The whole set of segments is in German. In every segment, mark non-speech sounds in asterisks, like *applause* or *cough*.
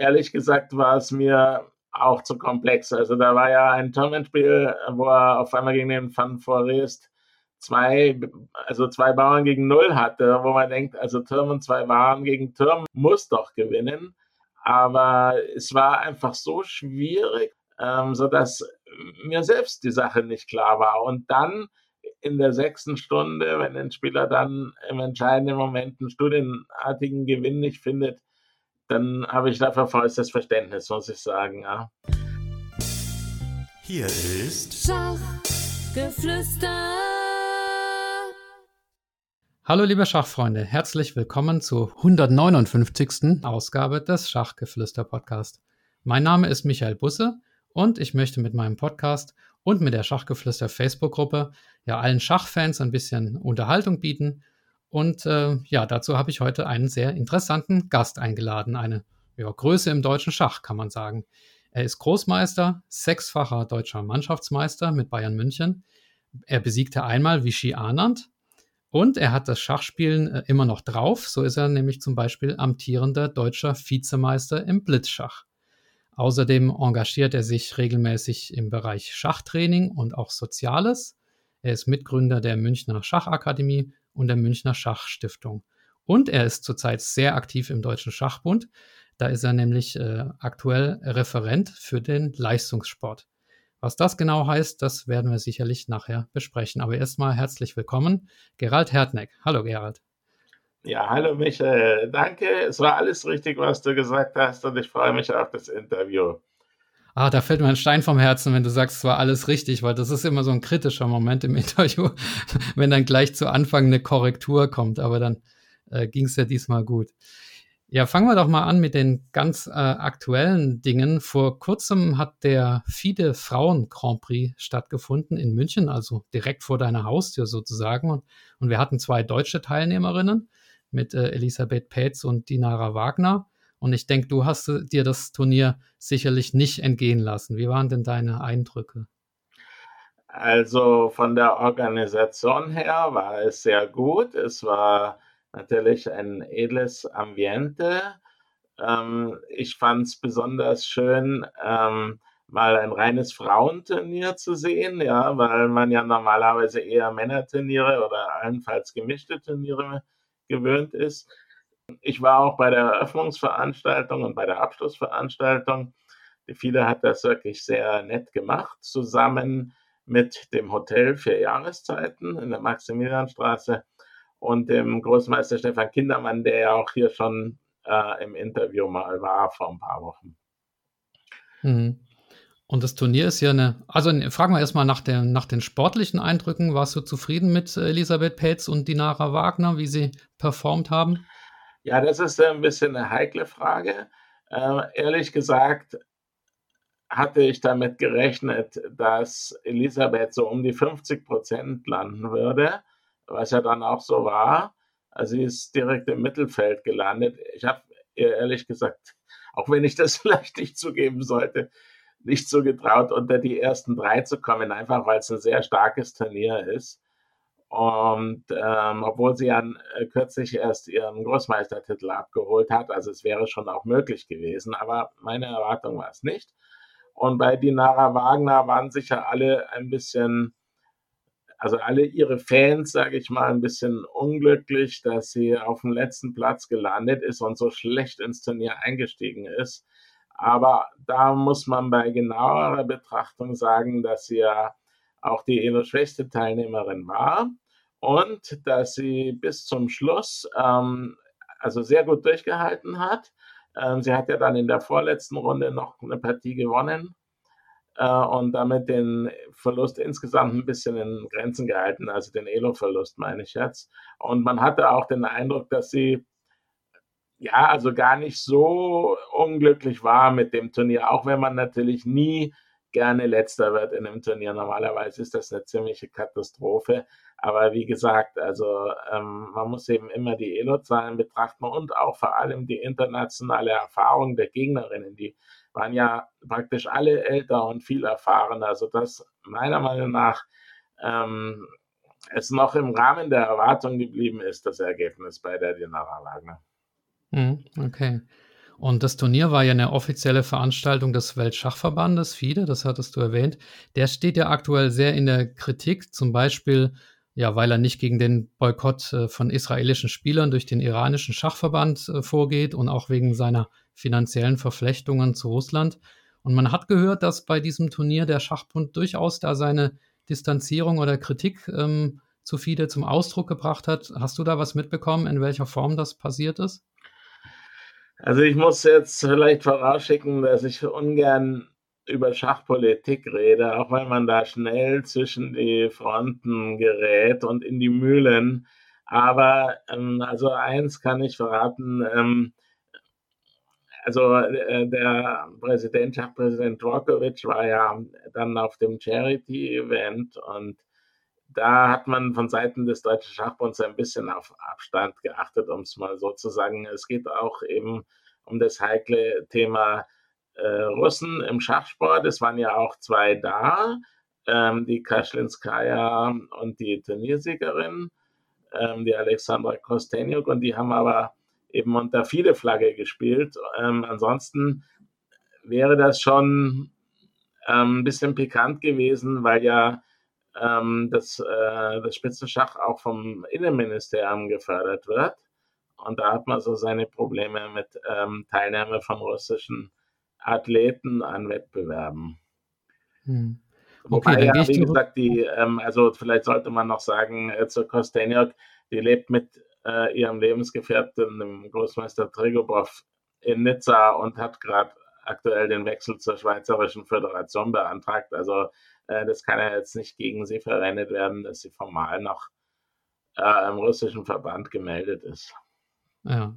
ehrlich gesagt war es mir auch zu komplex. Also da war ja ein Tournamentspiel, wo er auf einmal gegen den Van Forest zwei, also zwei Bauern gegen null hatte, wo man denkt, also Türm und zwei Bauern gegen Türm muss doch gewinnen. Aber es war einfach so schwierig, ähm, sodass mir selbst die Sache nicht klar war. Und dann in der sechsten Stunde, wenn ein Spieler dann im entscheidenden Moment einen studienartigen Gewinn nicht findet, dann habe ich dafür vollstes Verständnis, muss ich sagen. Ja. Hier ist Schachgeflüster. Hallo liebe Schachfreunde, herzlich willkommen zur 159. Ausgabe des Schachgeflüster Podcast. Mein Name ist Michael Busse und ich möchte mit meinem Podcast und mit der Schachgeflüster Facebook-Gruppe ja allen Schachfans ein bisschen Unterhaltung bieten. Und äh, ja, dazu habe ich heute einen sehr interessanten Gast eingeladen, eine ja, Größe im deutschen Schach, kann man sagen. Er ist Großmeister, sechsfacher deutscher Mannschaftsmeister mit Bayern München. Er besiegte einmal Vichy Anand und er hat das Schachspielen äh, immer noch drauf. So ist er nämlich zum Beispiel amtierender deutscher Vizemeister im Blitzschach. Außerdem engagiert er sich regelmäßig im Bereich Schachtraining und auch Soziales. Er ist Mitgründer der Münchner Schachakademie und der Münchner Schachstiftung. Und er ist zurzeit sehr aktiv im Deutschen Schachbund. Da ist er nämlich äh, aktuell Referent für den Leistungssport. Was das genau heißt, das werden wir sicherlich nachher besprechen. Aber erstmal herzlich willkommen, Gerald Hertneck. Hallo Gerald. Ja, hallo Michael. Danke. Es war alles richtig, was du gesagt hast und ich freue mich auf das Interview. Ah, da fällt mir ein Stein vom Herzen, wenn du sagst, es war alles richtig, weil das ist immer so ein kritischer Moment im *laughs* Interview, wenn dann gleich zu Anfang eine Korrektur kommt. Aber dann äh, ging es ja diesmal gut. Ja, fangen wir doch mal an mit den ganz äh, aktuellen Dingen. Vor kurzem hat der FIDE Frauen Grand Prix stattgefunden in München, also direkt vor deiner Haustür sozusagen. Und, und wir hatten zwei deutsche Teilnehmerinnen mit äh, Elisabeth Petz und Dinara Wagner. Und ich denke, du hast dir das Turnier sicherlich nicht entgehen lassen. Wie waren denn deine Eindrücke? Also von der Organisation her war es sehr gut. Es war natürlich ein edles Ambiente. Ähm, ich fand es besonders schön, ähm, mal ein reines Frauenturnier zu sehen, ja, weil man ja normalerweise eher Männerturniere oder allenfalls gemischte Turniere gewöhnt ist. Ich war auch bei der Eröffnungsveranstaltung und bei der Abschlussveranstaltung. Die FIDE hat das wirklich sehr nett gemacht, zusammen mit dem Hotel für Jahreszeiten in der Maximilianstraße und dem Großmeister Stefan Kindermann, der ja auch hier schon äh, im Interview mal war vor ein paar Wochen. Mhm. Und das Turnier ist ja eine, also fragen wir erstmal nach, nach den sportlichen Eindrücken. Warst du zufrieden mit Elisabeth Petz und Dinara Wagner, wie sie performt haben? Ja, das ist ein bisschen eine heikle Frage. Äh, ehrlich gesagt hatte ich damit gerechnet, dass Elisabeth so um die 50 Prozent landen würde was ja dann auch so war. Also sie ist direkt im Mittelfeld gelandet. Ich habe ihr ehrlich gesagt, *laughs* auch wenn ich das *laughs* vielleicht nicht zugeben sollte, nicht so getraut, unter die ersten drei zu kommen, einfach weil es ein sehr starkes Turnier ist. Und ähm, obwohl sie ja äh, kürzlich erst ihren Großmeistertitel abgeholt hat, also es wäre schon auch möglich gewesen, aber meine Erwartung war es nicht. Und bei Dinara Wagner waren sicher alle ein bisschen also alle ihre Fans, sage ich mal, ein bisschen unglücklich, dass sie auf dem letzten Platz gelandet ist und so schlecht ins Turnier eingestiegen ist. Aber da muss man bei genauerer Betrachtung sagen, dass sie ja auch die elo schwächste Teilnehmerin war und dass sie bis zum Schluss ähm, also sehr gut durchgehalten hat. Ähm, sie hat ja dann in der vorletzten Runde noch eine Partie gewonnen äh, und damit den Verlust insgesamt ein bisschen in Grenzen gehalten, also den Elo-Verlust meine ich jetzt. Und man hatte auch den Eindruck, dass sie ja, also gar nicht so unglücklich war mit dem Turnier, auch wenn man natürlich nie gerne letzter wird in einem Turnier. Normalerweise ist das eine ziemliche Katastrophe. Aber wie gesagt, also ähm, man muss eben immer die Elo-Zahlen betrachten und auch vor allem die internationale Erfahrung der Gegnerinnen, die waren ja praktisch alle älter und viel erfahrener, Also das meiner Meinung nach ähm, es noch im Rahmen der Erwartung geblieben ist, das Ergebnis bei der Dinara Wagner. Mhm, okay. Und das Turnier war ja eine offizielle Veranstaltung des Weltschachverbandes, FIDE, das hattest du erwähnt. Der steht ja aktuell sehr in der Kritik, zum Beispiel, ja, weil er nicht gegen den Boykott äh, von israelischen Spielern durch den iranischen Schachverband äh, vorgeht und auch wegen seiner finanziellen Verflechtungen zu Russland. Und man hat gehört, dass bei diesem Turnier der Schachbund durchaus da seine Distanzierung oder Kritik ähm, zu FIDE zum Ausdruck gebracht hat. Hast du da was mitbekommen, in welcher Form das passiert ist? Also ich muss jetzt vielleicht vorausschicken, dass ich ungern über Schachpolitik rede, auch weil man da schnell zwischen die Fronten gerät und in die Mühlen. Aber ähm, also eins kann ich verraten, ähm, also äh, der Präsident, Schachpräsident Djokovic war ja dann auf dem Charity-Event und da hat man von Seiten des Deutschen Schachbunds ein bisschen auf Abstand geachtet, um es mal so zu sagen. Es geht auch eben um das heikle Thema äh, Russen im Schachsport. Es waren ja auch zwei da, ähm, die Kaschlinskaya und die Turniersiegerin, ähm, die Alexandra Kostenjuk, und die haben aber eben unter viele Flagge gespielt. Ähm, ansonsten wäre das schon ähm, ein bisschen pikant gewesen, weil ja ähm, das, äh, das Spitzenschach auch vom Innenministerium gefördert wird. Und da hat man so seine Probleme mit ähm, Teilnahme von russischen Athleten an Wettbewerben. Hm. Okay, Wobei ja, wie gesagt, die, ähm, also vielleicht sollte man noch sagen, äh, zur Kostenjak, die lebt mit äh, ihrem Lebensgefährten, dem Großmeister Trigobov, in Nizza und hat gerade aktuell den Wechsel zur Schweizerischen Föderation beantragt. Also das kann ja jetzt nicht gegen sie verwendet werden, dass sie formal noch äh, im russischen Verband gemeldet ist. Ja.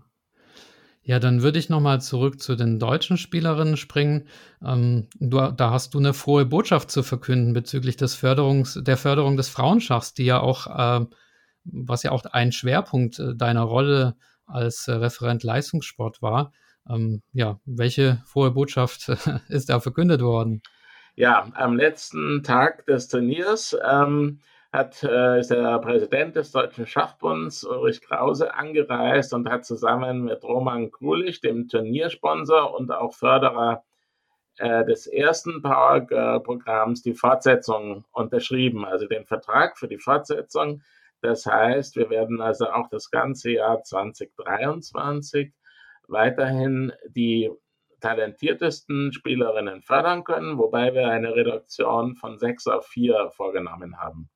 Ja, dann würde ich nochmal zurück zu den deutschen Spielerinnen springen. Ähm, du, da hast du eine frohe Botschaft zu verkünden bezüglich des Förderungs, der Förderung des Frauenschachs, die ja auch, äh, was ja auch ein Schwerpunkt äh, deiner Rolle als äh, Referent Leistungssport war. Ähm, ja, welche frohe Botschaft *laughs* ist da verkündet worden? Ja, am letzten Tag des Turniers ähm, hat, äh, ist der Präsident des Deutschen Schachbunds, Ulrich Krause, angereist und hat zusammen mit Roman Krulich, dem Turniersponsor und auch Förderer äh, des ersten Power Girl-Programms, die Fortsetzung unterschrieben, also den Vertrag für die Fortsetzung. Das heißt, wir werden also auch das ganze Jahr 2023 weiterhin die talentiertesten Spielerinnen fördern können, wobei wir eine Reduktion von sechs auf vier vorgenommen haben.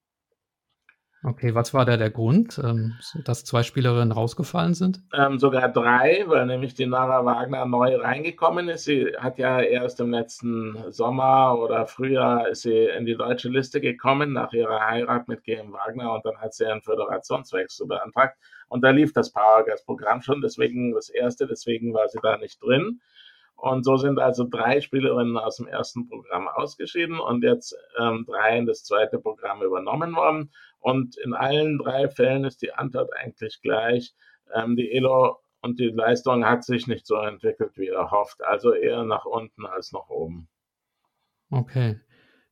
Okay, was war da der Grund, ähm, dass zwei Spielerinnen rausgefallen sind? Ähm, sogar drei, weil nämlich die Nara Wagner neu reingekommen ist. Sie hat ja erst im letzten Sommer oder Frühjahr ist sie in die deutsche Liste gekommen nach ihrer Heirat mit GM Wagner und dann hat sie einen Föderationswechsel beantragt. Und da lief das Powergas-Programm schon, deswegen das erste, deswegen war sie da nicht drin. Und so sind also drei Spielerinnen aus dem ersten Programm ausgeschieden und jetzt ähm, drei in das zweite Programm übernommen worden. Und in allen drei Fällen ist die Antwort eigentlich gleich. Ähm, die Elo und die Leistung hat sich nicht so entwickelt, wie erhofft. Also eher nach unten als nach oben. Okay.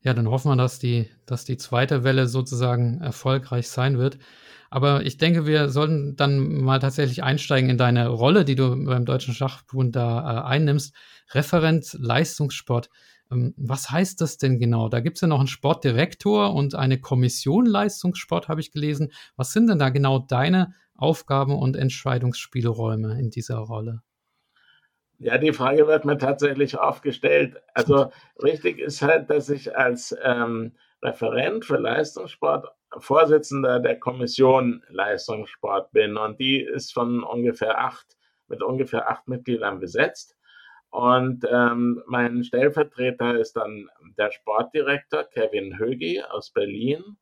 Ja, dann hoffen wir, dass die, dass die zweite Welle sozusagen erfolgreich sein wird. Aber ich denke, wir sollten dann mal tatsächlich einsteigen in deine Rolle, die du beim Deutschen Schachbund da äh, einnimmst. Referent Leistungssport. Ähm, was heißt das denn genau? Da gibt es ja noch einen Sportdirektor und eine Kommission Leistungssport, habe ich gelesen. Was sind denn da genau deine Aufgaben und Entscheidungsspielräume in dieser Rolle? Ja, die Frage wird mir tatsächlich aufgestellt. Also richtig ist halt, dass ich als ähm, Referent für Leistungssport Vorsitzender der Kommission Leistungssport bin und die ist von ungefähr acht, mit ungefähr acht Mitgliedern besetzt. Und ähm, mein Stellvertreter ist dann der Sportdirektor Kevin Högi aus Berlin.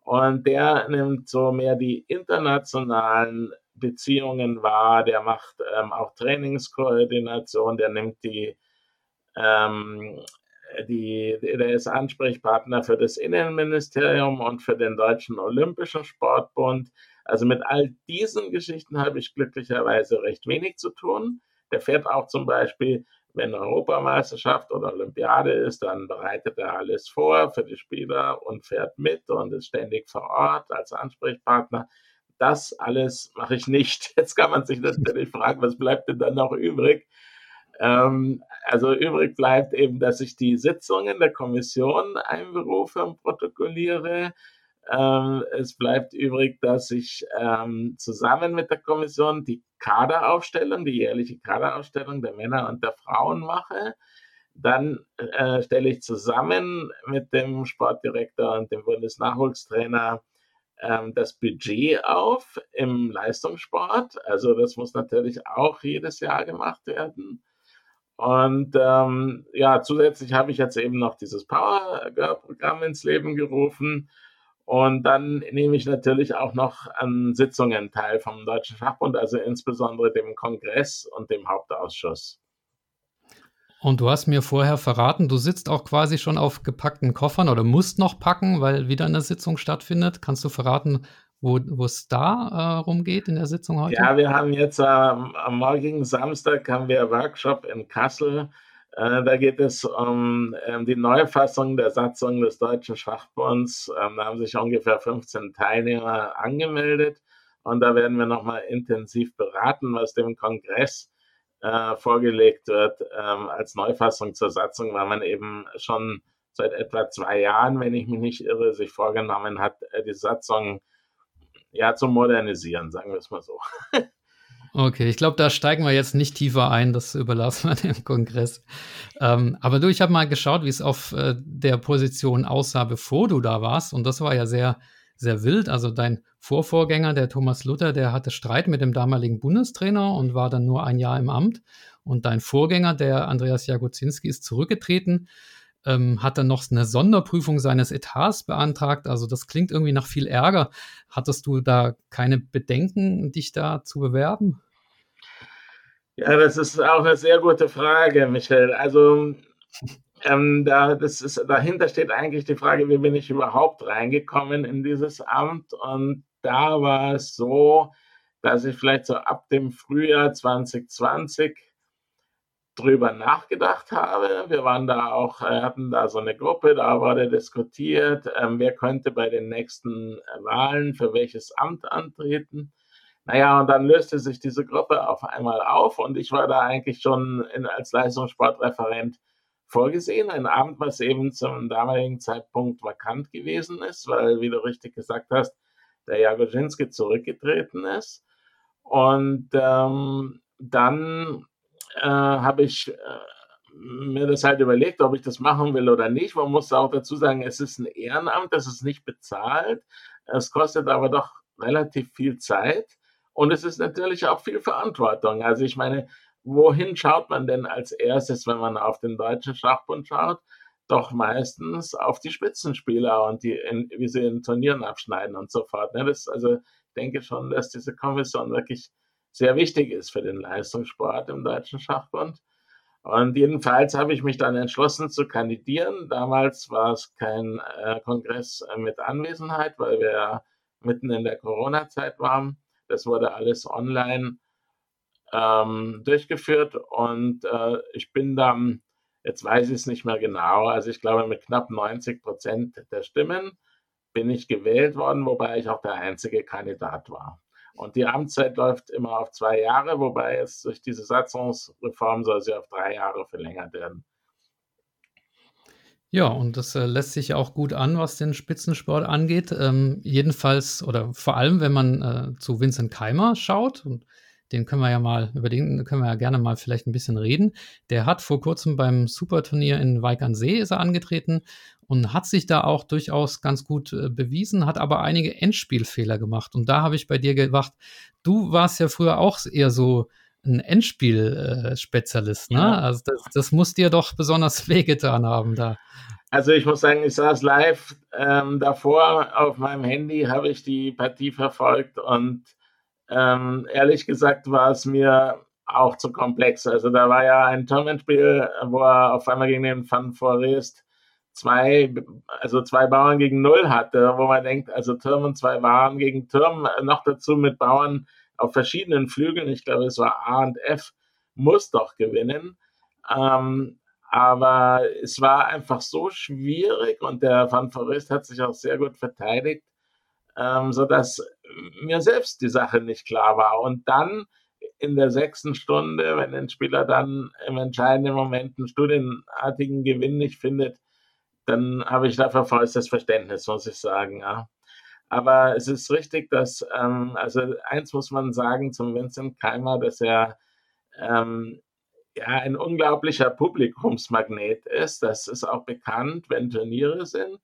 Und der nimmt so mehr die internationalen Beziehungen wahr, der macht ähm, auch Trainingskoordination, der nimmt die ähm, die, der ist Ansprechpartner für das Innenministerium und für den Deutschen Olympischen Sportbund. Also mit all diesen Geschichten habe ich glücklicherweise recht wenig zu tun. Der fährt auch zum Beispiel, wenn Europameisterschaft oder Olympiade ist, dann bereitet er alles vor für die Spieler und fährt mit und ist ständig vor Ort als Ansprechpartner. Das alles mache ich nicht. *laughs* Jetzt kann man sich natürlich fragen, was bleibt denn dann noch übrig? Ähm, also übrig bleibt eben, dass ich die Sitzungen der Kommission einberufe und protokolliere. Ähm, es bleibt übrig, dass ich ähm, zusammen mit der Kommission die Kaderaufstellung, die jährliche Kaderaufstellung der Männer und der Frauen mache. Dann äh, stelle ich zusammen mit dem Sportdirektor und dem Bundesnachwuchstrainer ähm, das Budget auf im Leistungssport. Also das muss natürlich auch jedes Jahr gemacht werden. Und ähm, ja, zusätzlich habe ich jetzt eben noch dieses Power Programm ins Leben gerufen. Und dann nehme ich natürlich auch noch an Sitzungen teil vom Deutschen Schachbund, also insbesondere dem Kongress und dem Hauptausschuss. Und du hast mir vorher verraten, du sitzt auch quasi schon auf gepackten Koffern oder musst noch packen, weil wieder eine Sitzung stattfindet. Kannst du verraten, wo es da äh, rumgeht in der Sitzung heute? Ja, wir haben jetzt äh, am morgigen Samstag haben wir Workshop in Kassel. Äh, da geht es um ähm, die Neufassung der Satzung des Deutschen Schachbunds. Ähm, da haben sich ungefähr 15 Teilnehmer angemeldet und da werden wir nochmal intensiv beraten, was dem Kongress äh, vorgelegt wird ähm, als Neufassung zur Satzung, weil man eben schon seit etwa zwei Jahren, wenn ich mich nicht irre, sich vorgenommen hat, äh, die Satzung ja zu modernisieren, sagen wir es mal so. Okay, ich glaube, da steigen wir jetzt nicht tiefer ein, das überlassen wir *laughs* dem Kongress. Ähm, aber du, ich habe mal geschaut, wie es auf äh, der Position aussah, bevor du da warst. Und das war ja sehr, sehr wild. Also dein Vorvorgänger, der Thomas Luther, der hatte Streit mit dem damaligen Bundestrainer und war dann nur ein Jahr im Amt. Und dein Vorgänger, der Andreas Jagozinski, ist zurückgetreten ähm, hat dann noch eine Sonderprüfung seines Etats beantragt. Also das klingt irgendwie nach viel Ärger. Hattest du da keine Bedenken, dich da zu bewerben? Ja, das ist auch eine sehr gute Frage, Michael. Also ähm, da, ist, dahinter steht eigentlich die Frage, wie bin ich überhaupt reingekommen in dieses Amt? Und da war es so, dass ich vielleicht so ab dem Frühjahr 2020 drüber nachgedacht habe. Wir waren da auch, äh, hatten da so eine Gruppe, da wurde diskutiert, ähm, wer könnte bei den nächsten Wahlen für welches Amt antreten. Naja, und dann löste sich diese Gruppe auf einmal auf und ich war da eigentlich schon in, als Leistungssportreferent vorgesehen. Ein Amt, was eben zum damaligen Zeitpunkt vakant gewesen ist, weil, wie du richtig gesagt hast, der Jagoschinski zurückgetreten ist. Und ähm, dann äh, habe ich äh, mir das halt überlegt, ob ich das machen will oder nicht. Man muss auch dazu sagen, es ist ein Ehrenamt, das ist nicht bezahlt. Es kostet aber doch relativ viel Zeit und es ist natürlich auch viel Verantwortung. Also ich meine, wohin schaut man denn als erstes, wenn man auf den Deutschen Schachbund schaut? Doch meistens auf die Spitzenspieler und die, in, wie sie in Turnieren abschneiden und so fort. Ne? Das, also ich denke schon, dass diese Kommission wirklich sehr wichtig ist für den Leistungssport im Deutschen Schachbund. Und jedenfalls habe ich mich dann entschlossen zu kandidieren. Damals war es kein äh, Kongress mit Anwesenheit, weil wir mitten in der Corona-Zeit waren. Das wurde alles online ähm, durchgeführt und äh, ich bin dann, jetzt weiß ich es nicht mehr genau, also ich glaube mit knapp 90 Prozent der Stimmen bin ich gewählt worden, wobei ich auch der einzige Kandidat war. Und die Amtszeit läuft immer auf zwei Jahre, wobei es durch diese Satzungsreform soll sie auf drei Jahre verlängert werden. Ja, und das äh, lässt sich auch gut an, was den Spitzensport angeht. Ähm, jedenfalls oder vor allem, wenn man äh, zu Vincent Keimer schaut, und den können wir ja mal, über den können wir ja gerne mal vielleicht ein bisschen reden. Der hat vor kurzem beim Superturnier in Weikernsee ist er angetreten und hat sich da auch durchaus ganz gut äh, bewiesen, hat aber einige Endspielfehler gemacht. Und da habe ich bei dir gedacht, du warst ja früher auch eher so ein Endspiel-Spezialist, ne? Ja. Also das, das muss dir doch besonders *laughs* wehgetan haben da. Also ich muss sagen, ich saß live ähm, davor auf meinem Handy, habe ich die Partie verfolgt und ähm, ehrlich gesagt war es mir auch zu komplex. Also da war ja ein Tournamentspiel, wo er auf einmal gegen den Van Forest zwei, also zwei Bauern gegen null hatte, wo man denkt, also Türm und zwei Bauern gegen Türm, noch dazu mit Bauern auf verschiedenen Flügeln, ich glaube, es war A und F, muss doch gewinnen. Ähm, aber es war einfach so schwierig und der Van Forest hat sich auch sehr gut verteidigt, ähm, sodass mir selbst die Sache nicht klar war. Und dann in der sechsten Stunde, wenn ein Spieler dann im entscheidenden Moment einen studienartigen Gewinn nicht findet, dann habe ich dafür vollstes Verständnis, muss ich sagen. Ja. Aber es ist richtig, dass, ähm, also eins muss man sagen zum Vincent Keimer, dass er ähm, ja ein unglaublicher Publikumsmagnet ist. Das ist auch bekannt, wenn Turniere sind,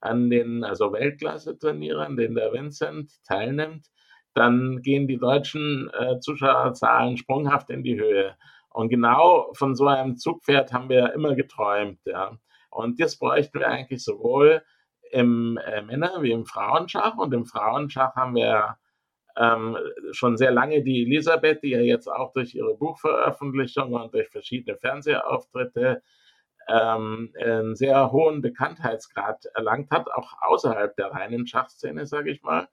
an den, also Weltklasse-Turniere, an denen der Vincent teilnimmt, dann gehen die deutschen äh, Zuschauerzahlen sprunghaft in die Höhe. Und genau von so einem Zugpferd haben wir immer geträumt. Ja. Und das bräuchten wir eigentlich sowohl im äh, Männer- wie im Frauenschach. Und im Frauenschach haben wir ähm, schon sehr lange die Elisabeth, die ja jetzt auch durch ihre Buchveröffentlichung und durch verschiedene Fernsehauftritte ähm, einen sehr hohen Bekanntheitsgrad erlangt hat, auch außerhalb der reinen Schachszene, sage ich mal.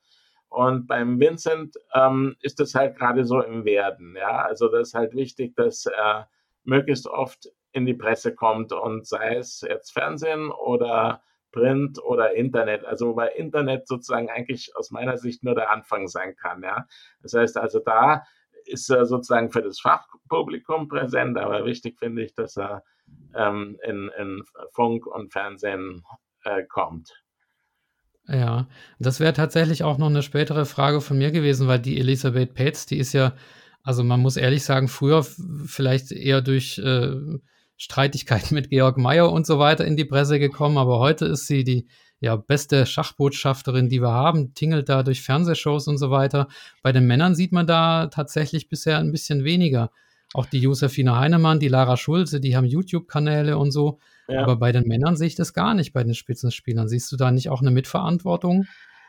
Und beim Vincent ähm, ist es halt gerade so im Werden. Ja, also das ist halt wichtig, dass er möglichst oft in die Presse kommt und sei es jetzt Fernsehen oder Print oder Internet. Also wobei Internet sozusagen eigentlich aus meiner Sicht nur der Anfang sein kann. Ja, das heißt also da ist er sozusagen für das Fachpublikum präsent, aber wichtig finde ich, dass er ähm, in, in Funk und Fernsehen äh, kommt. Ja, das wäre tatsächlich auch noch eine spätere Frage von mir gewesen, weil die Elisabeth Petz, die ist ja, also man muss ehrlich sagen, früher vielleicht eher durch äh, Streitigkeiten mit Georg Mayer und so weiter in die Presse gekommen, aber heute ist sie die ja, beste Schachbotschafterin, die wir haben, tingelt da durch Fernsehshows und so weiter. Bei den Männern sieht man da tatsächlich bisher ein bisschen weniger. Auch die Josefine Heinemann, die Lara Schulze, die haben YouTube-Kanäle und so. Ja. Aber bei den Männern sehe ich das gar nicht, bei den Spitzenspielern. Siehst du da nicht auch eine Mitverantwortung?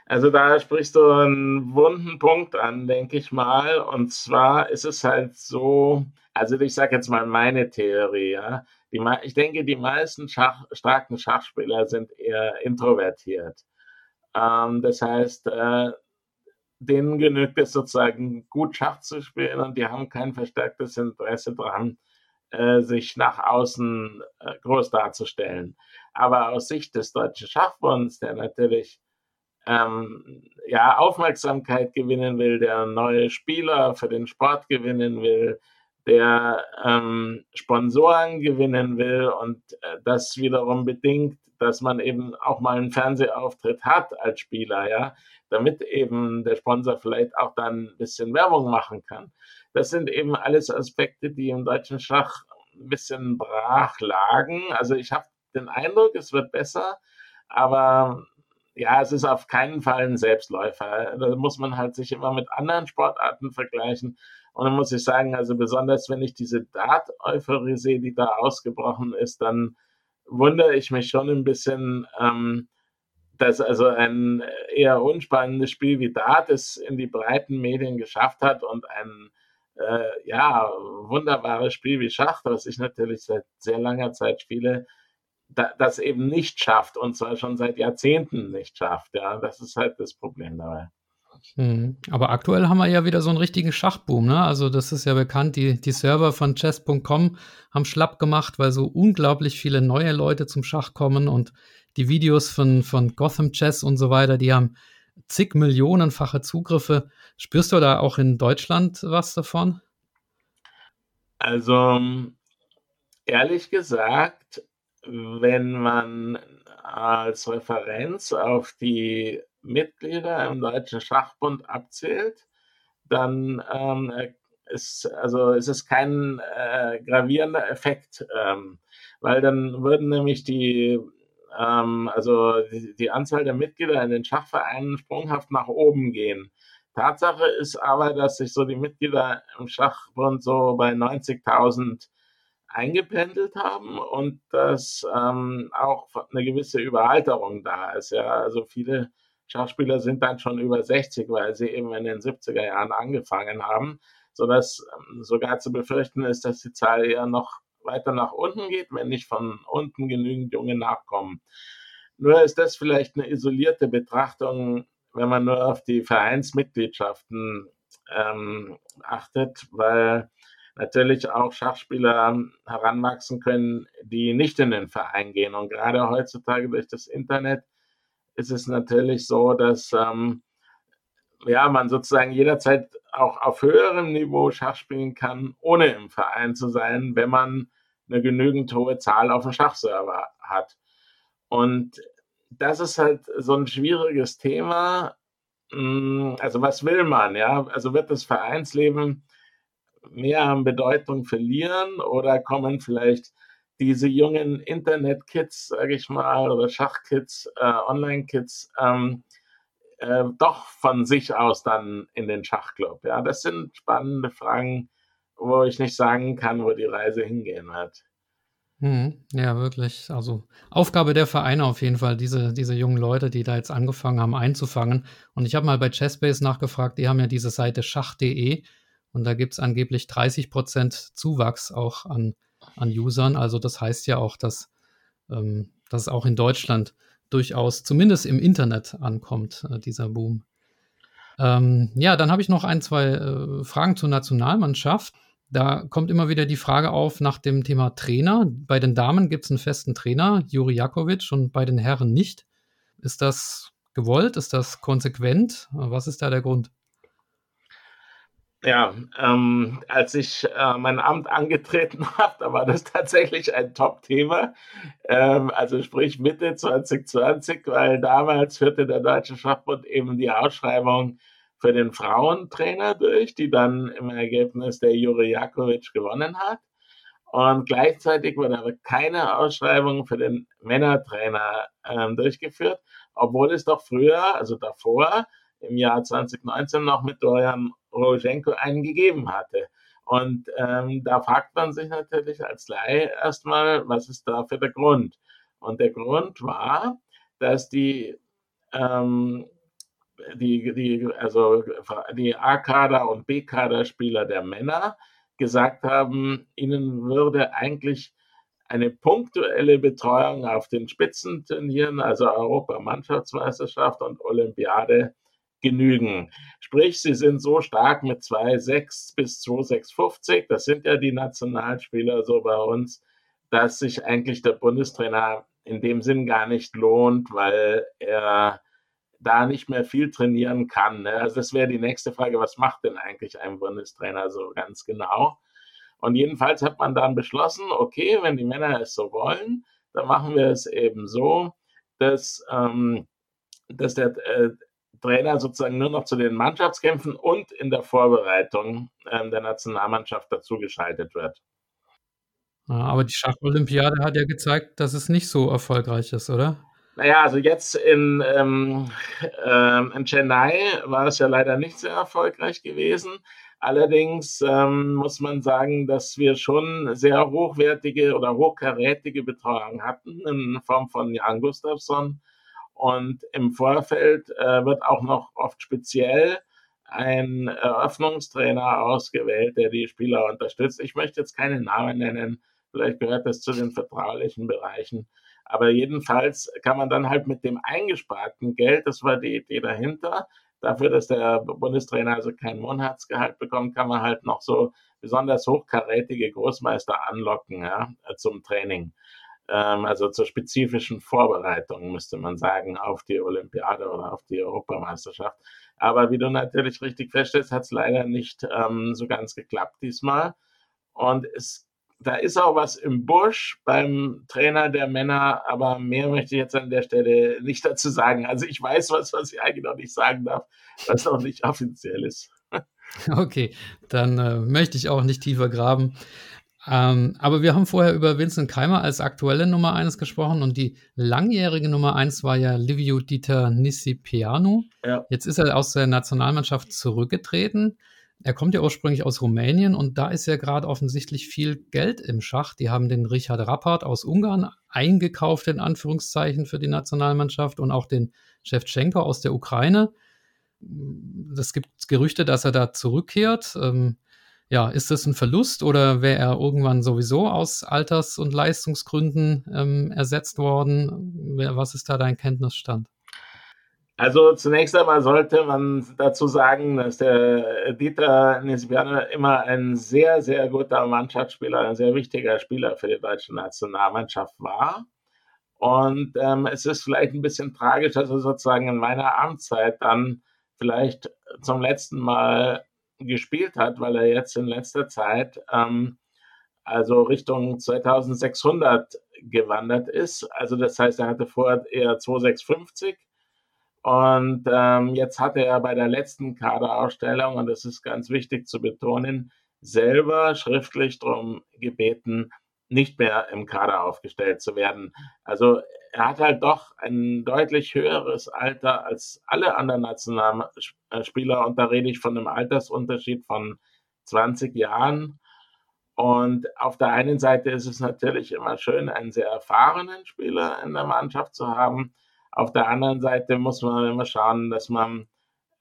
Also da sprichst du einen wunden Punkt an, denke ich mal. Und zwar ist es halt so, also ich sage jetzt mal meine Theorie, ja. Die, ich denke, die meisten Schach, starken Schachspieler sind eher introvertiert. Ähm, das heißt, äh, denen genügt es sozusagen gut Schach zu spielen und die haben kein verstärktes Interesse daran, äh, sich nach außen äh, groß darzustellen. Aber aus Sicht des Deutschen Schachbunds, der natürlich ähm, ja, Aufmerksamkeit gewinnen will, der neue Spieler für den Sport gewinnen will, der ähm, Sponsoren gewinnen will und äh, das wiederum bedingt, dass man eben auch mal einen Fernsehauftritt hat als Spieler, ja, damit eben der Sponsor vielleicht auch dann ein bisschen Werbung machen kann. Das sind eben alles Aspekte, die im deutschen Schach ein bisschen brach lagen. Also ich habe den Eindruck, es wird besser, aber ja, es ist auf keinen Fall ein Selbstläufer. Da muss man halt sich immer mit anderen Sportarten vergleichen. Und dann muss ich sagen, also besonders wenn ich diese Dart-Euphorie sehe, die da ausgebrochen ist, dann wundere ich mich schon ein bisschen, ähm, dass also ein eher unspannendes Spiel wie Dart es in die breiten Medien geschafft hat und ein äh, ja, wunderbares Spiel wie Schach, was ich natürlich seit sehr langer Zeit spiele, da, das eben nicht schafft und zwar schon seit Jahrzehnten nicht schafft. Ja, das ist halt das Problem dabei. Hm. Aber aktuell haben wir ja wieder so einen richtigen Schachboom, ne? Also das ist ja bekannt, die, die Server von chess.com haben schlapp gemacht, weil so unglaublich viele neue Leute zum Schach kommen und die Videos von, von Gotham Chess und so weiter, die haben zig Millionenfache Zugriffe. Spürst du da auch in Deutschland was davon? Also ehrlich gesagt, wenn man als Referenz auf die Mitglieder im Deutschen Schachbund abzählt, dann ähm, ist, also ist es kein äh, gravierender Effekt, ähm, weil dann würden nämlich die, ähm, also die, die, Anzahl der Mitglieder in den Schachvereinen sprunghaft nach oben gehen. Tatsache ist aber, dass sich so die Mitglieder im Schachbund so bei 90.000 eingependelt haben und dass ähm, auch eine gewisse Überalterung da ist. Ja, also viele Schachspieler sind dann schon über 60, weil sie eben in den 70er Jahren angefangen haben, sodass ähm, sogar zu befürchten ist, dass die Zahl eher noch weiter nach unten geht, wenn nicht von unten genügend junge nachkommen. Nur ist das vielleicht eine isolierte Betrachtung, wenn man nur auf die Vereinsmitgliedschaften ähm, achtet, weil natürlich auch Schachspieler heranwachsen können, die nicht in den Verein gehen. Und gerade heutzutage durch das Internet ist es natürlich so, dass ähm, ja, man sozusagen jederzeit auch auf höherem Niveau Schach spielen kann, ohne im Verein zu sein, wenn man eine genügend hohe Zahl auf dem Schachserver hat. Und das ist halt so ein schwieriges Thema. Hm, also was will man, ja? Also wird das Vereinsleben mehr an Bedeutung verlieren oder kommen vielleicht diese jungen Internet-Kids, sage ich mal, oder Schachkids, äh, Online-Kids, ähm, äh, doch von sich aus dann in den Schachclub? Ja, das sind spannende Fragen, wo ich nicht sagen kann, wo die Reise hingehen wird. Mhm. Ja, wirklich. Also Aufgabe der Vereine auf jeden Fall, diese, diese jungen Leute, die da jetzt angefangen haben einzufangen. Und ich habe mal bei Chessbase nachgefragt, die haben ja diese Seite schach.de und da gibt es angeblich 30 Prozent Zuwachs auch an, an Usern. Also das heißt ja auch, dass, ähm, dass auch in Deutschland durchaus zumindest im Internet ankommt, äh, dieser Boom. Ähm, ja, dann habe ich noch ein, zwei äh, Fragen zur Nationalmannschaft. Da kommt immer wieder die Frage auf nach dem Thema Trainer. Bei den Damen gibt es einen festen Trainer, Juri Jakovic, und bei den Herren nicht. Ist das gewollt? Ist das konsequent? Was ist da der Grund? Ja, ähm, als ich äh, mein Amt angetreten *laughs* habe, da war das tatsächlich ein Top-Thema. Ähm, also sprich Mitte 2020, weil damals führte der Deutsche Schachbund eben die Ausschreibung für den Frauentrainer durch, die dann im Ergebnis der Juri Jakovic gewonnen hat. Und gleichzeitig wurde aber keine Ausschreibung für den Männertrainer ähm, durchgeführt, obwohl es doch früher, also davor, im Jahr 2019 noch mit Dorian Rojenko einen gegeben hatte. Und ähm, da fragt man sich natürlich als Laie erstmal, was ist da für der Grund? Und der Grund war, dass die ähm, die, die, also die A-Kader- und B-Kader-Spieler der Männer gesagt haben, ihnen würde eigentlich eine punktuelle Betreuung auf den Spitzenturnieren, also Europamannschaftsmeisterschaft und Olympiade, genügen. Sprich, sie sind so stark mit 2,6 bis 2,650, das sind ja die Nationalspieler so bei uns, dass sich eigentlich der Bundestrainer in dem Sinn gar nicht lohnt, weil er da nicht mehr viel trainieren kann. Ne? Also das wäre die nächste Frage, was macht denn eigentlich ein Bundestrainer so ganz genau? Und jedenfalls hat man dann beschlossen, okay, wenn die Männer es so wollen, dann machen wir es eben so, dass, ähm, dass der äh, Trainer sozusagen nur noch zu den Mannschaftskämpfen und in der Vorbereitung ähm, der Nationalmannschaft dazugeschaltet wird. Aber die Schacholympiade hat ja gezeigt, dass es nicht so erfolgreich ist, oder? Naja, also jetzt in, ähm, ähm, in Chennai war es ja leider nicht sehr erfolgreich gewesen. Allerdings ähm, muss man sagen, dass wir schon sehr hochwertige oder hochkarätige Betreuung hatten in Form von Jan Gustafsson. Und im Vorfeld äh, wird auch noch oft speziell ein Eröffnungstrainer ausgewählt, der die Spieler unterstützt. Ich möchte jetzt keine Namen nennen, vielleicht gehört das zu den vertraulichen Bereichen. Aber jedenfalls kann man dann halt mit dem eingesparten Geld, das war die Idee dahinter, dafür, dass der Bundestrainer also kein Monatsgehalt bekommt, kann man halt noch so besonders hochkarätige Großmeister anlocken ja, zum Training. Ähm, also zur spezifischen Vorbereitung, müsste man sagen, auf die Olympiade oder auf die Europameisterschaft. Aber wie du natürlich richtig feststellst, hat es leider nicht ähm, so ganz geklappt diesmal. Und es da ist auch was im Busch beim Trainer der Männer, aber mehr möchte ich jetzt an der Stelle nicht dazu sagen. Also ich weiß was, was ich eigentlich noch nicht sagen darf, was noch nicht *laughs* offiziell ist. Okay, dann äh, möchte ich auch nicht tiefer graben. Ähm, aber wir haben vorher über Vincent Keimer als aktuelle Nummer 1 gesprochen und die langjährige Nummer 1 war ja Livio Dieter Nissipianu. Ja. Jetzt ist er aus der Nationalmannschaft zurückgetreten. Er kommt ja ursprünglich aus Rumänien und da ist ja gerade offensichtlich viel Geld im Schach. Die haben den Richard Rappert aus Ungarn eingekauft, in Anführungszeichen, für die Nationalmannschaft und auch den Shevchenko aus der Ukraine. Es gibt Gerüchte, dass er da zurückkehrt. Ähm, ja, ist das ein Verlust oder wäre er irgendwann sowieso aus Alters- und Leistungsgründen ähm, ersetzt worden? Was ist da dein Kenntnisstand? Also zunächst einmal sollte man dazu sagen, dass der Dieter Nisbiano immer ein sehr, sehr guter Mannschaftsspieler, ein sehr wichtiger Spieler für die deutsche Nationalmannschaft war. Und ähm, es ist vielleicht ein bisschen tragisch, dass er sozusagen in meiner Amtszeit dann vielleicht zum letzten Mal gespielt hat, weil er jetzt in letzter Zeit ähm, also Richtung 2600 gewandert ist. Also das heißt, er hatte vorher eher 2650 und ähm, jetzt hatte er bei der letzten Kaderausstellung, und das ist ganz wichtig zu betonen, selber schriftlich darum gebeten, nicht mehr im Kader aufgestellt zu werden. Also er hat halt doch ein deutlich höheres Alter als alle anderen Nationalspieler und da rede ich von einem Altersunterschied von 20 Jahren. Und auf der einen Seite ist es natürlich immer schön, einen sehr erfahrenen Spieler in der Mannschaft zu haben. Auf der anderen Seite muss man immer schauen, dass man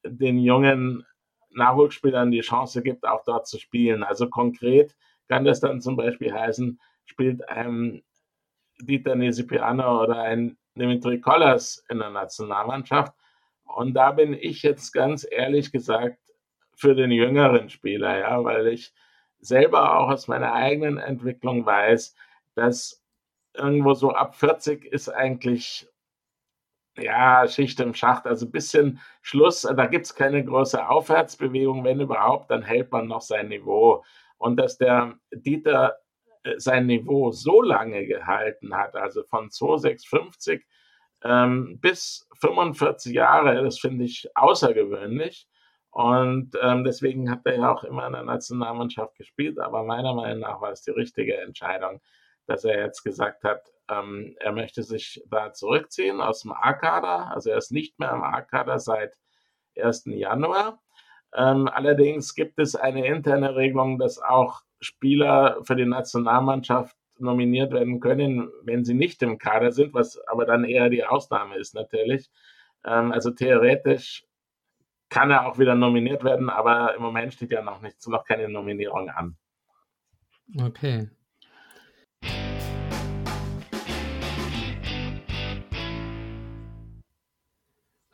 den jungen Nachwuchsspielern die Chance gibt, auch dort zu spielen. Also konkret kann das dann zum Beispiel heißen, spielt ein Dieter Nesipiano oder ein Dimitri Kollas in der Nationalmannschaft. Und da bin ich jetzt ganz ehrlich gesagt für den jüngeren Spieler, ja, weil ich selber auch aus meiner eigenen Entwicklung weiß, dass irgendwo so ab 40 ist eigentlich ja, Schicht im Schacht, also ein bisschen Schluss. Da gibt es keine große Aufwärtsbewegung. Wenn überhaupt, dann hält man noch sein Niveau. Und dass der Dieter sein Niveau so lange gehalten hat, also von 2650 ähm, bis 45 Jahre, das finde ich außergewöhnlich. Und ähm, deswegen hat er ja auch immer in der Nationalmannschaft gespielt. Aber meiner Meinung nach war es die richtige Entscheidung, dass er jetzt gesagt hat, ähm, er möchte sich da zurückziehen aus dem A-Kader. Also er ist nicht mehr im A-Kader seit 1. Januar. Ähm, allerdings gibt es eine interne Regelung, dass auch Spieler für die Nationalmannschaft nominiert werden können, wenn sie nicht im Kader sind, was aber dann eher die Ausnahme ist natürlich. Ähm, also theoretisch kann er auch wieder nominiert werden, aber im Moment steht ja noch nichts, noch keine Nominierung an. Okay.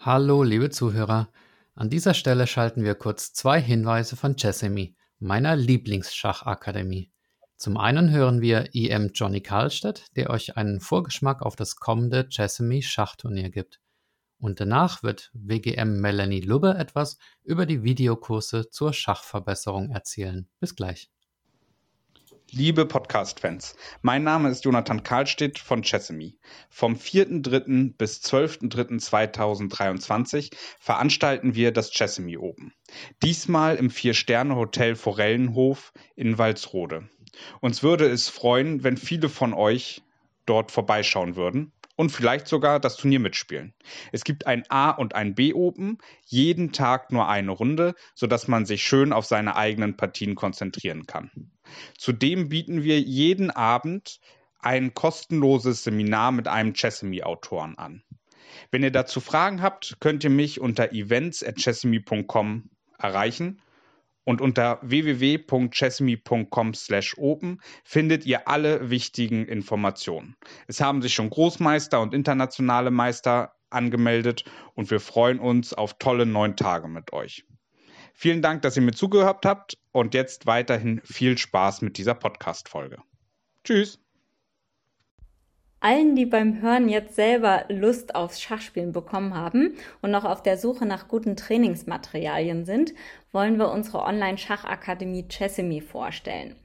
Hallo, liebe Zuhörer. An dieser Stelle schalten wir kurz zwei Hinweise von Chessemy, meiner Lieblingsschachakademie. Zum einen hören wir IM Johnny Karlstedt, der euch einen Vorgeschmack auf das kommende Chessemy Schachturnier gibt. Und danach wird WGM Melanie Lubbe etwas über die Videokurse zur Schachverbesserung erzählen. Bis gleich. Liebe Podcast-Fans, mein Name ist Jonathan Karlstedt von Chessemy. Vom 4.3. bis 12.3.2023 veranstalten wir das Chessemy Open. Diesmal im Vier-Sterne-Hotel Forellenhof in Walsrode. Uns würde es freuen, wenn viele von euch dort vorbeischauen würden und vielleicht sogar das Turnier mitspielen. Es gibt ein A und ein B Open, jeden Tag nur eine Runde, sodass man sich schön auf seine eigenen Partien konzentrieren kann. Zudem bieten wir jeden Abend ein kostenloses Seminar mit einem Chessemy-Autoren an. Wenn ihr dazu Fragen habt, könnt ihr mich unter events.chessemy.com erreichen und unter www.chessme.com/open findet ihr alle wichtigen Informationen. Es haben sich schon Großmeister und internationale Meister angemeldet und wir freuen uns auf tolle neun Tage mit euch. Vielen Dank, dass ihr mir zugehört habt und jetzt weiterhin viel Spaß mit dieser Podcast-Folge. Tschüss! Allen, die beim Hören jetzt selber Lust aufs Schachspielen bekommen haben und noch auf der Suche nach guten Trainingsmaterialien sind, wollen wir unsere Online-Schachakademie Chessemy vorstellen.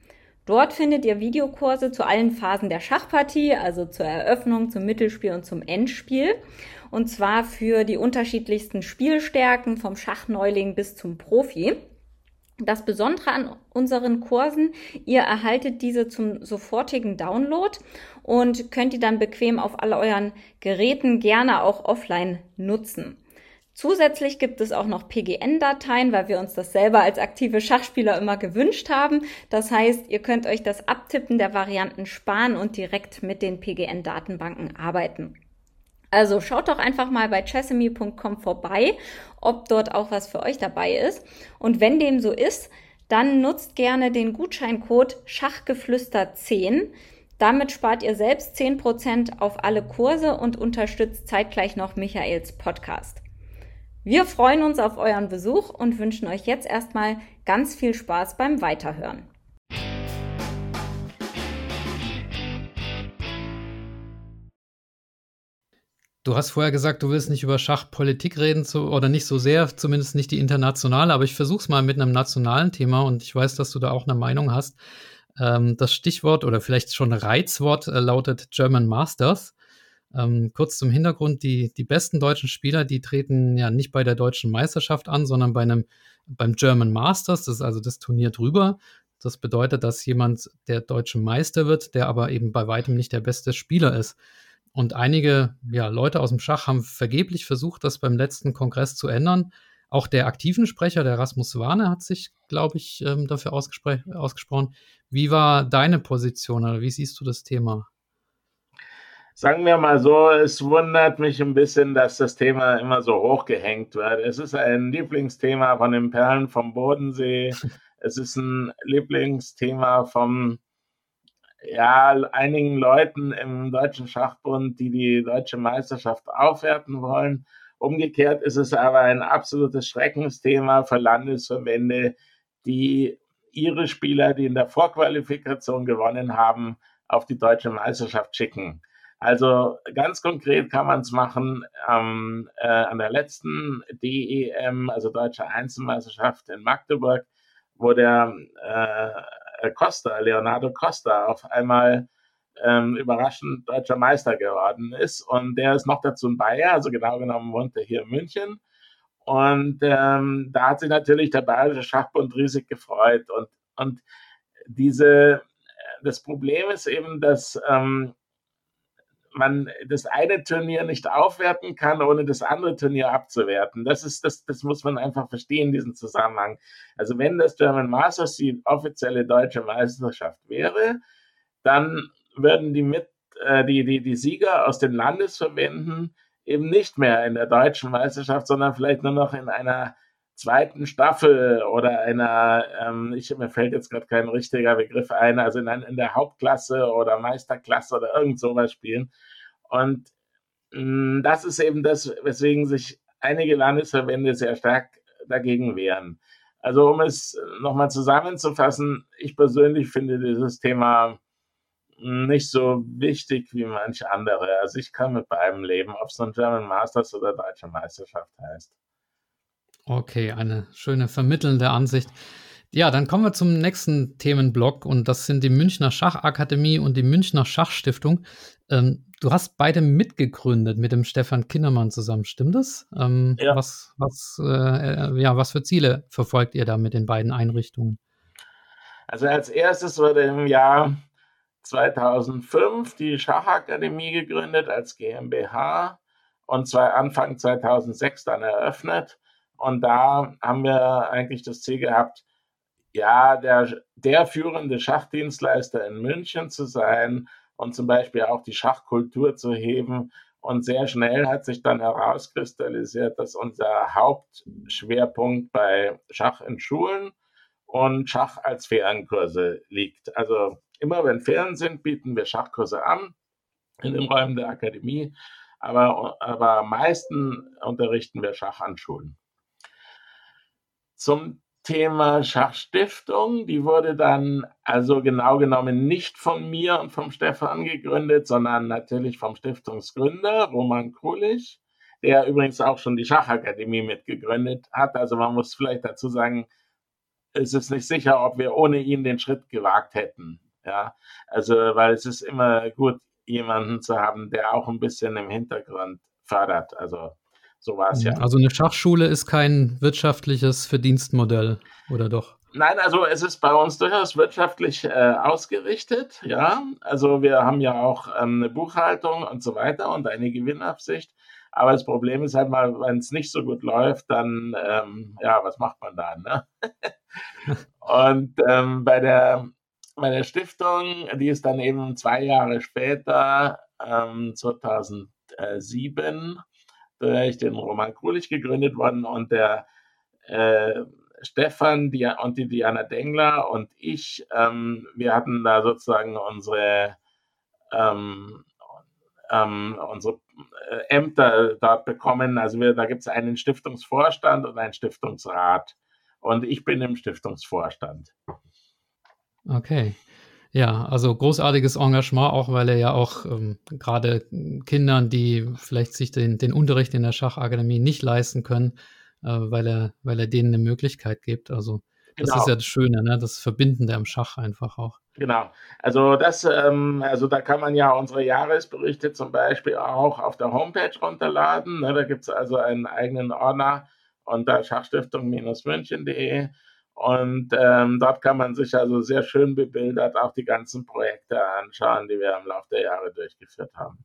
Dort findet ihr Videokurse zu allen Phasen der Schachpartie, also zur Eröffnung, zum Mittelspiel und zum Endspiel. Und zwar für die unterschiedlichsten Spielstärken vom Schachneuling bis zum Profi. Das Besondere an unseren Kursen, ihr erhaltet diese zum sofortigen Download und könnt die dann bequem auf all euren Geräten gerne auch offline nutzen. Zusätzlich gibt es auch noch PGN-Dateien, weil wir uns das selber als aktive Schachspieler immer gewünscht haben. Das heißt, ihr könnt euch das Abtippen der Varianten sparen und direkt mit den PGN-Datenbanken arbeiten. Also schaut doch einfach mal bei chessemy.com vorbei, ob dort auch was für euch dabei ist. Und wenn dem so ist, dann nutzt gerne den Gutscheincode Schachgeflüster10. Damit spart ihr selbst 10% auf alle Kurse und unterstützt zeitgleich noch Michaels Podcast. Wir freuen uns auf euren Besuch und wünschen euch jetzt erstmal ganz viel Spaß beim Weiterhören. Du hast vorher gesagt, du willst nicht über Schachpolitik reden zu, oder nicht so sehr, zumindest nicht die internationale, aber ich versuche es mal mit einem nationalen Thema und ich weiß, dass du da auch eine Meinung hast. Ähm, das Stichwort oder vielleicht schon Reizwort äh, lautet German Masters. Ähm, kurz zum Hintergrund, die, die besten deutschen Spieler, die treten ja nicht bei der deutschen Meisterschaft an, sondern bei einem, beim German Masters, das ist also das Turnier drüber. Das bedeutet, dass jemand der deutsche Meister wird, der aber eben bei weitem nicht der beste Spieler ist. Und einige ja, Leute aus dem Schach haben vergeblich versucht, das beim letzten Kongress zu ändern. Auch der aktiven Sprecher, der Rasmus Warne, hat sich, glaube ich, ähm, dafür ausgesprochen. Wie war deine Position oder wie siehst du das Thema? Sagen wir mal so, es wundert mich ein bisschen, dass das Thema immer so hochgehängt wird. Es ist ein Lieblingsthema von den Perlen vom Bodensee. *laughs* Es ist ein Lieblingsthema vom ja, einigen Leuten im Deutschen Schachbund, die die deutsche Meisterschaft aufwerten wollen. Umgekehrt ist es aber ein absolutes Schreckensthema für Landesverbände, die ihre Spieler, die in der Vorqualifikation gewonnen haben, auf die deutsche Meisterschaft schicken. Also ganz konkret kann man es machen ähm, äh, an der letzten DEM, also Deutsche Einzelmeisterschaft in Magdeburg, wo der äh, Costa, Leonardo Costa, auf einmal ähm, überraschend deutscher Meister geworden ist. Und der ist noch dazu ein Bayer, also genau genommen wohnt er hier in München. Und ähm, da hat sich natürlich der Bayerische Schachbund riesig gefreut. Und, und diese, das Problem ist eben, dass ähm, man das eine Turnier nicht aufwerten kann, ohne das andere Turnier abzuwerten. Das ist, das, das muss man einfach verstehen, diesen Zusammenhang. Also wenn das German Masters die offizielle deutsche Meisterschaft wäre, dann würden die mit, äh, die, die, die Sieger aus den Landesverbänden eben nicht mehr in der deutschen Meisterschaft, sondern vielleicht nur noch in einer zweiten Staffel oder einer, ähm, ich, mir fällt jetzt gerade kein richtiger Begriff ein, also in, in der Hauptklasse oder Meisterklasse oder irgend sowas spielen. Und mh, mm, das ist eben das, weswegen sich einige Landesverbände sehr stark dagegen wehren. Also um es nochmal zusammenzufassen, ich persönlich finde dieses Thema nicht so wichtig wie manche andere. Also ich kann mit beidem leben, ob es nun German Masters oder Deutsche Meisterschaft heißt. Okay, eine schöne vermittelnde Ansicht. Ja, dann kommen wir zum nächsten Themenblock und das sind die Münchner Schachakademie und die Münchner Schachstiftung. Ähm, du hast beide mitgegründet mit dem Stefan Kindermann zusammen, stimmt das? Ähm, ja. Was, was, äh, ja, was für Ziele verfolgt ihr da mit den beiden Einrichtungen? Also als erstes wurde im Jahr 2005 die Schachakademie gegründet als GmbH und zwar Anfang 2006 dann eröffnet. Und da haben wir eigentlich das Ziel gehabt, ja, der, der führende Schachdienstleister in München zu sein und zum Beispiel auch die Schachkultur zu heben. Und sehr schnell hat sich dann herauskristallisiert, dass unser Hauptschwerpunkt bei Schach in Schulen und Schach als Ferienkurse liegt. Also immer wenn Ferien sind, bieten wir Schachkurse an in den Räumen der Akademie, aber, aber am meisten unterrichten wir Schach an Schulen zum Thema Schachstiftung. Die wurde dann also genau genommen nicht von mir und vom Stefan gegründet, sondern natürlich vom Stiftungsgründer Roman Krulich, der übrigens auch schon die Schachakademie mitgegründet hat. Also man muss vielleicht dazu sagen, es ist nicht sicher, ob wir ohne ihn den Schritt gewagt hätten. Ja, also weil es ist immer gut, jemanden zu haben, der auch ein bisschen im Hintergrund fördert. Also so war es ja. Also eine Schachschule ist kein wirtschaftliches Verdienstmodell, oder doch? Nein, also es ist bei uns durchaus wirtschaftlich äh, ausgerichtet, ja. Also wir haben ja auch ähm, eine Buchhaltung und so weiter und eine Gewinnabsicht. Aber das Problem ist halt mal, wenn es nicht so gut läuft, dann, ähm, ja, was macht man dann? Ne? *laughs* und ähm, bei, der, bei der Stiftung, die ist dann eben zwei Jahre später, 2007, ähm, durch den Roman Krulich gegründet worden und der äh, Stefan und die Diana Dengler und ich, ähm, wir hatten da sozusagen unsere, ähm, ähm, unsere äh, Ämter dort bekommen. Also wir, da gibt es einen Stiftungsvorstand und einen Stiftungsrat. Und ich bin im Stiftungsvorstand. Okay. Ja, also großartiges Engagement, auch weil er ja auch ähm, gerade Kindern, die vielleicht sich den, den Unterricht in der Schachakademie nicht leisten können, äh, weil, er, weil er denen eine Möglichkeit gibt. Also das genau. ist ja das Schöne, ne? das Verbindende am Schach einfach auch. Genau. Also das, ähm, also da kann man ja unsere Jahresberichte zum Beispiel auch auf der Homepage runterladen. Ne? Da gibt es also einen eigenen Ordner unter schachstiftung-münchen.de und ähm, dort kann man sich also sehr schön bebildert auch die ganzen Projekte anschauen, die wir im Laufe der Jahre durchgeführt haben.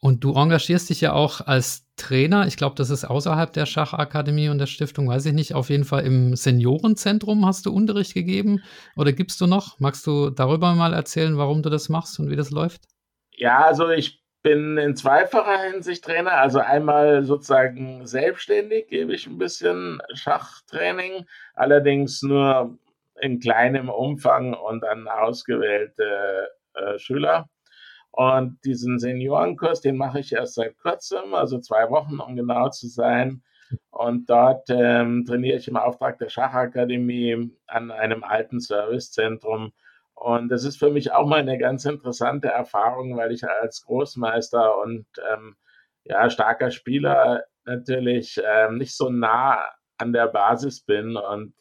Und du engagierst dich ja auch als Trainer. Ich glaube, das ist außerhalb der Schachakademie und der Stiftung, weiß ich nicht. Auf jeden Fall im Seniorenzentrum hast du Unterricht gegeben oder gibst du noch? Magst du darüber mal erzählen, warum du das machst und wie das läuft? Ja, also ich bin in zweifacher Hinsicht Trainer. Also einmal sozusagen selbstständig gebe ich ein bisschen Schachtraining, allerdings nur in kleinem Umfang und an ausgewählte äh, Schüler. Und diesen Seniorenkurs, den mache ich erst seit kurzem, also zwei Wochen, um genau zu sein. Und dort ähm, trainiere ich im Auftrag der Schachakademie an einem alten Servicezentrum und das ist für mich auch mal eine ganz interessante Erfahrung, weil ich als Großmeister und ähm, ja, starker Spieler natürlich ähm, nicht so nah an der Basis bin. Und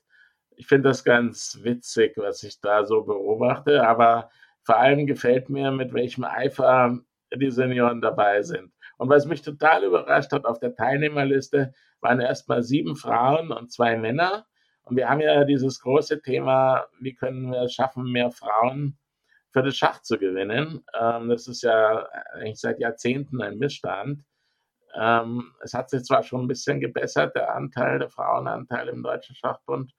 ich finde das ganz witzig, was ich da so beobachte. Aber vor allem gefällt mir, mit welchem Eifer die Senioren dabei sind. Und was mich total überrascht hat, auf der Teilnehmerliste waren erstmal sieben Frauen und zwei Männer. Und wir haben ja dieses große Thema, wie können wir es schaffen, mehr Frauen für das Schach zu gewinnen. Ähm, das ist ja eigentlich seit Jahrzehnten ein Missstand. Ähm, es hat sich zwar schon ein bisschen gebessert, der Anteil, der Frauenanteil im Deutschen Schachbund.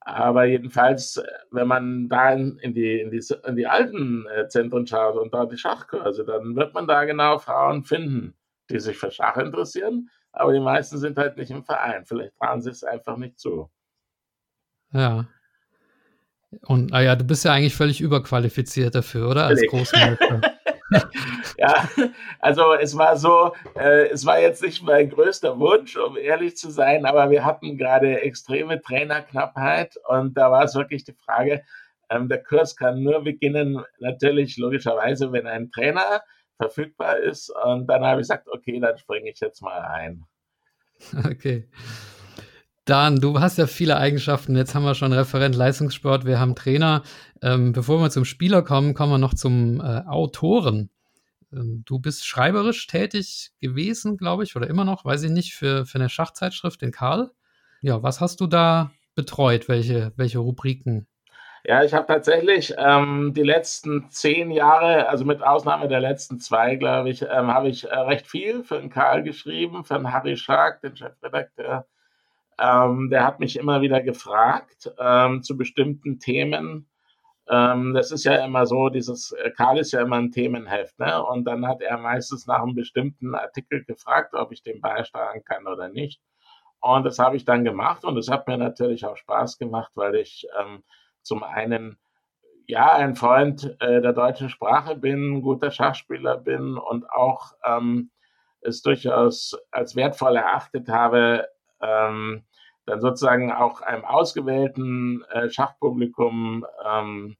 Aber jedenfalls, wenn man da in, die, in, die, in die alten äh, Zentren schaut und da die Schachkurse, dann wird man da genau Frauen finden, die sich für Schach interessieren. Aber die meisten sind halt nicht im Verein. Vielleicht trauen sie es einfach nicht zu. Ja. Und naja, ah du bist ja eigentlich völlig überqualifiziert dafür, oder? Als Großmeister. *laughs* ja, also es war so, äh, es war jetzt nicht mein größter Wunsch, um ehrlich zu sein, aber wir hatten gerade extreme Trainerknappheit und da war es wirklich die Frage, ähm, der Kurs kann nur beginnen, natürlich logischerweise, wenn ein Trainer verfügbar ist. Und dann habe ich gesagt, okay, dann springe ich jetzt mal ein. *laughs* Okay. Dan, du hast ja viele Eigenschaften. Jetzt haben wir schon Referent Leistungssport, wir haben Trainer. Ähm, bevor wir zum Spieler kommen, kommen wir noch zum äh, Autoren. Ähm, du bist schreiberisch tätig gewesen, glaube ich, oder immer noch, weiß ich nicht, für, für eine Schachzeitschrift in Karl. Ja, was hast du da betreut? Welche, welche Rubriken? Ja, ich habe tatsächlich ähm, die letzten zehn Jahre, also mit Ausnahme der letzten zwei, glaube ich, ähm, habe ich äh, recht viel für den Karl geschrieben, für den Harry Schark, den Chefredakteur ähm, der hat mich immer wieder gefragt ähm, zu bestimmten Themen. Ähm, das ist ja immer so, dieses äh, Karl ist ja immer ein Themenheft, ne? Und dann hat er meistens nach einem bestimmten Artikel gefragt, ob ich den beisteuern kann oder nicht. Und das habe ich dann gemacht und es hat mir natürlich auch Spaß gemacht, weil ich ähm, zum einen ja ein Freund äh, der deutschen Sprache bin, guter Schachspieler bin und auch ähm, es durchaus als wertvoll erachtet habe, ähm, dann sozusagen auch einem ausgewählten äh, Schachpublikum, ähm,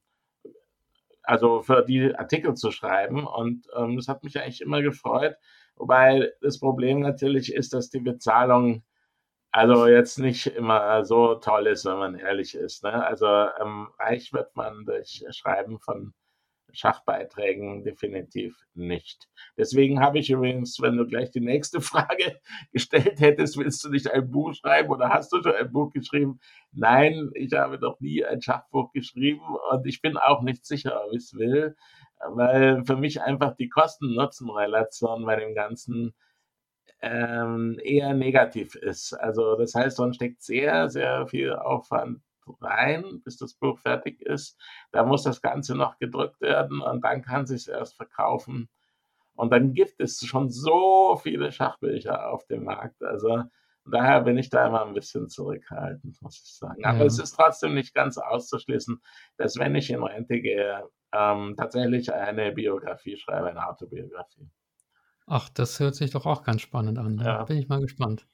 also für die Artikel zu schreiben. Und ähm, das hat mich eigentlich immer gefreut. Wobei das Problem natürlich ist, dass die Bezahlung also jetzt nicht immer so toll ist, wenn man ehrlich ist. Ne? Also ähm, reich wird man durch Schreiben von Schachbeiträgen definitiv nicht. Deswegen habe ich übrigens, wenn du gleich die nächste *laughs* Frage gestellt hättest, willst du nicht ein Buch schreiben oder hast du schon ein Buch geschrieben? Nein, ich habe noch nie ein Schachbuch geschrieben und ich bin auch nicht sicher, ob ich es will, weil für mich einfach die Kosten-Nutzen-Relation bei dem Ganzen ähm, eher negativ ist. Also das heißt, man steckt sehr, sehr viel Aufwand rein, bis das Buch fertig ist. Da muss das Ganze noch gedrückt werden und dann kann sich erst verkaufen. Und dann gibt es schon so viele Schachbücher auf dem Markt. Also daher bin ich da immer ein bisschen zurückhaltend, muss ich sagen. Aber ja. es ist trotzdem nicht ganz auszuschließen, dass wenn ich in Rente gehe, ähm, tatsächlich eine Biografie schreibe, eine Autobiografie. Ach, das hört sich doch auch ganz spannend an. Ne? Ja. Bin ich mal gespannt.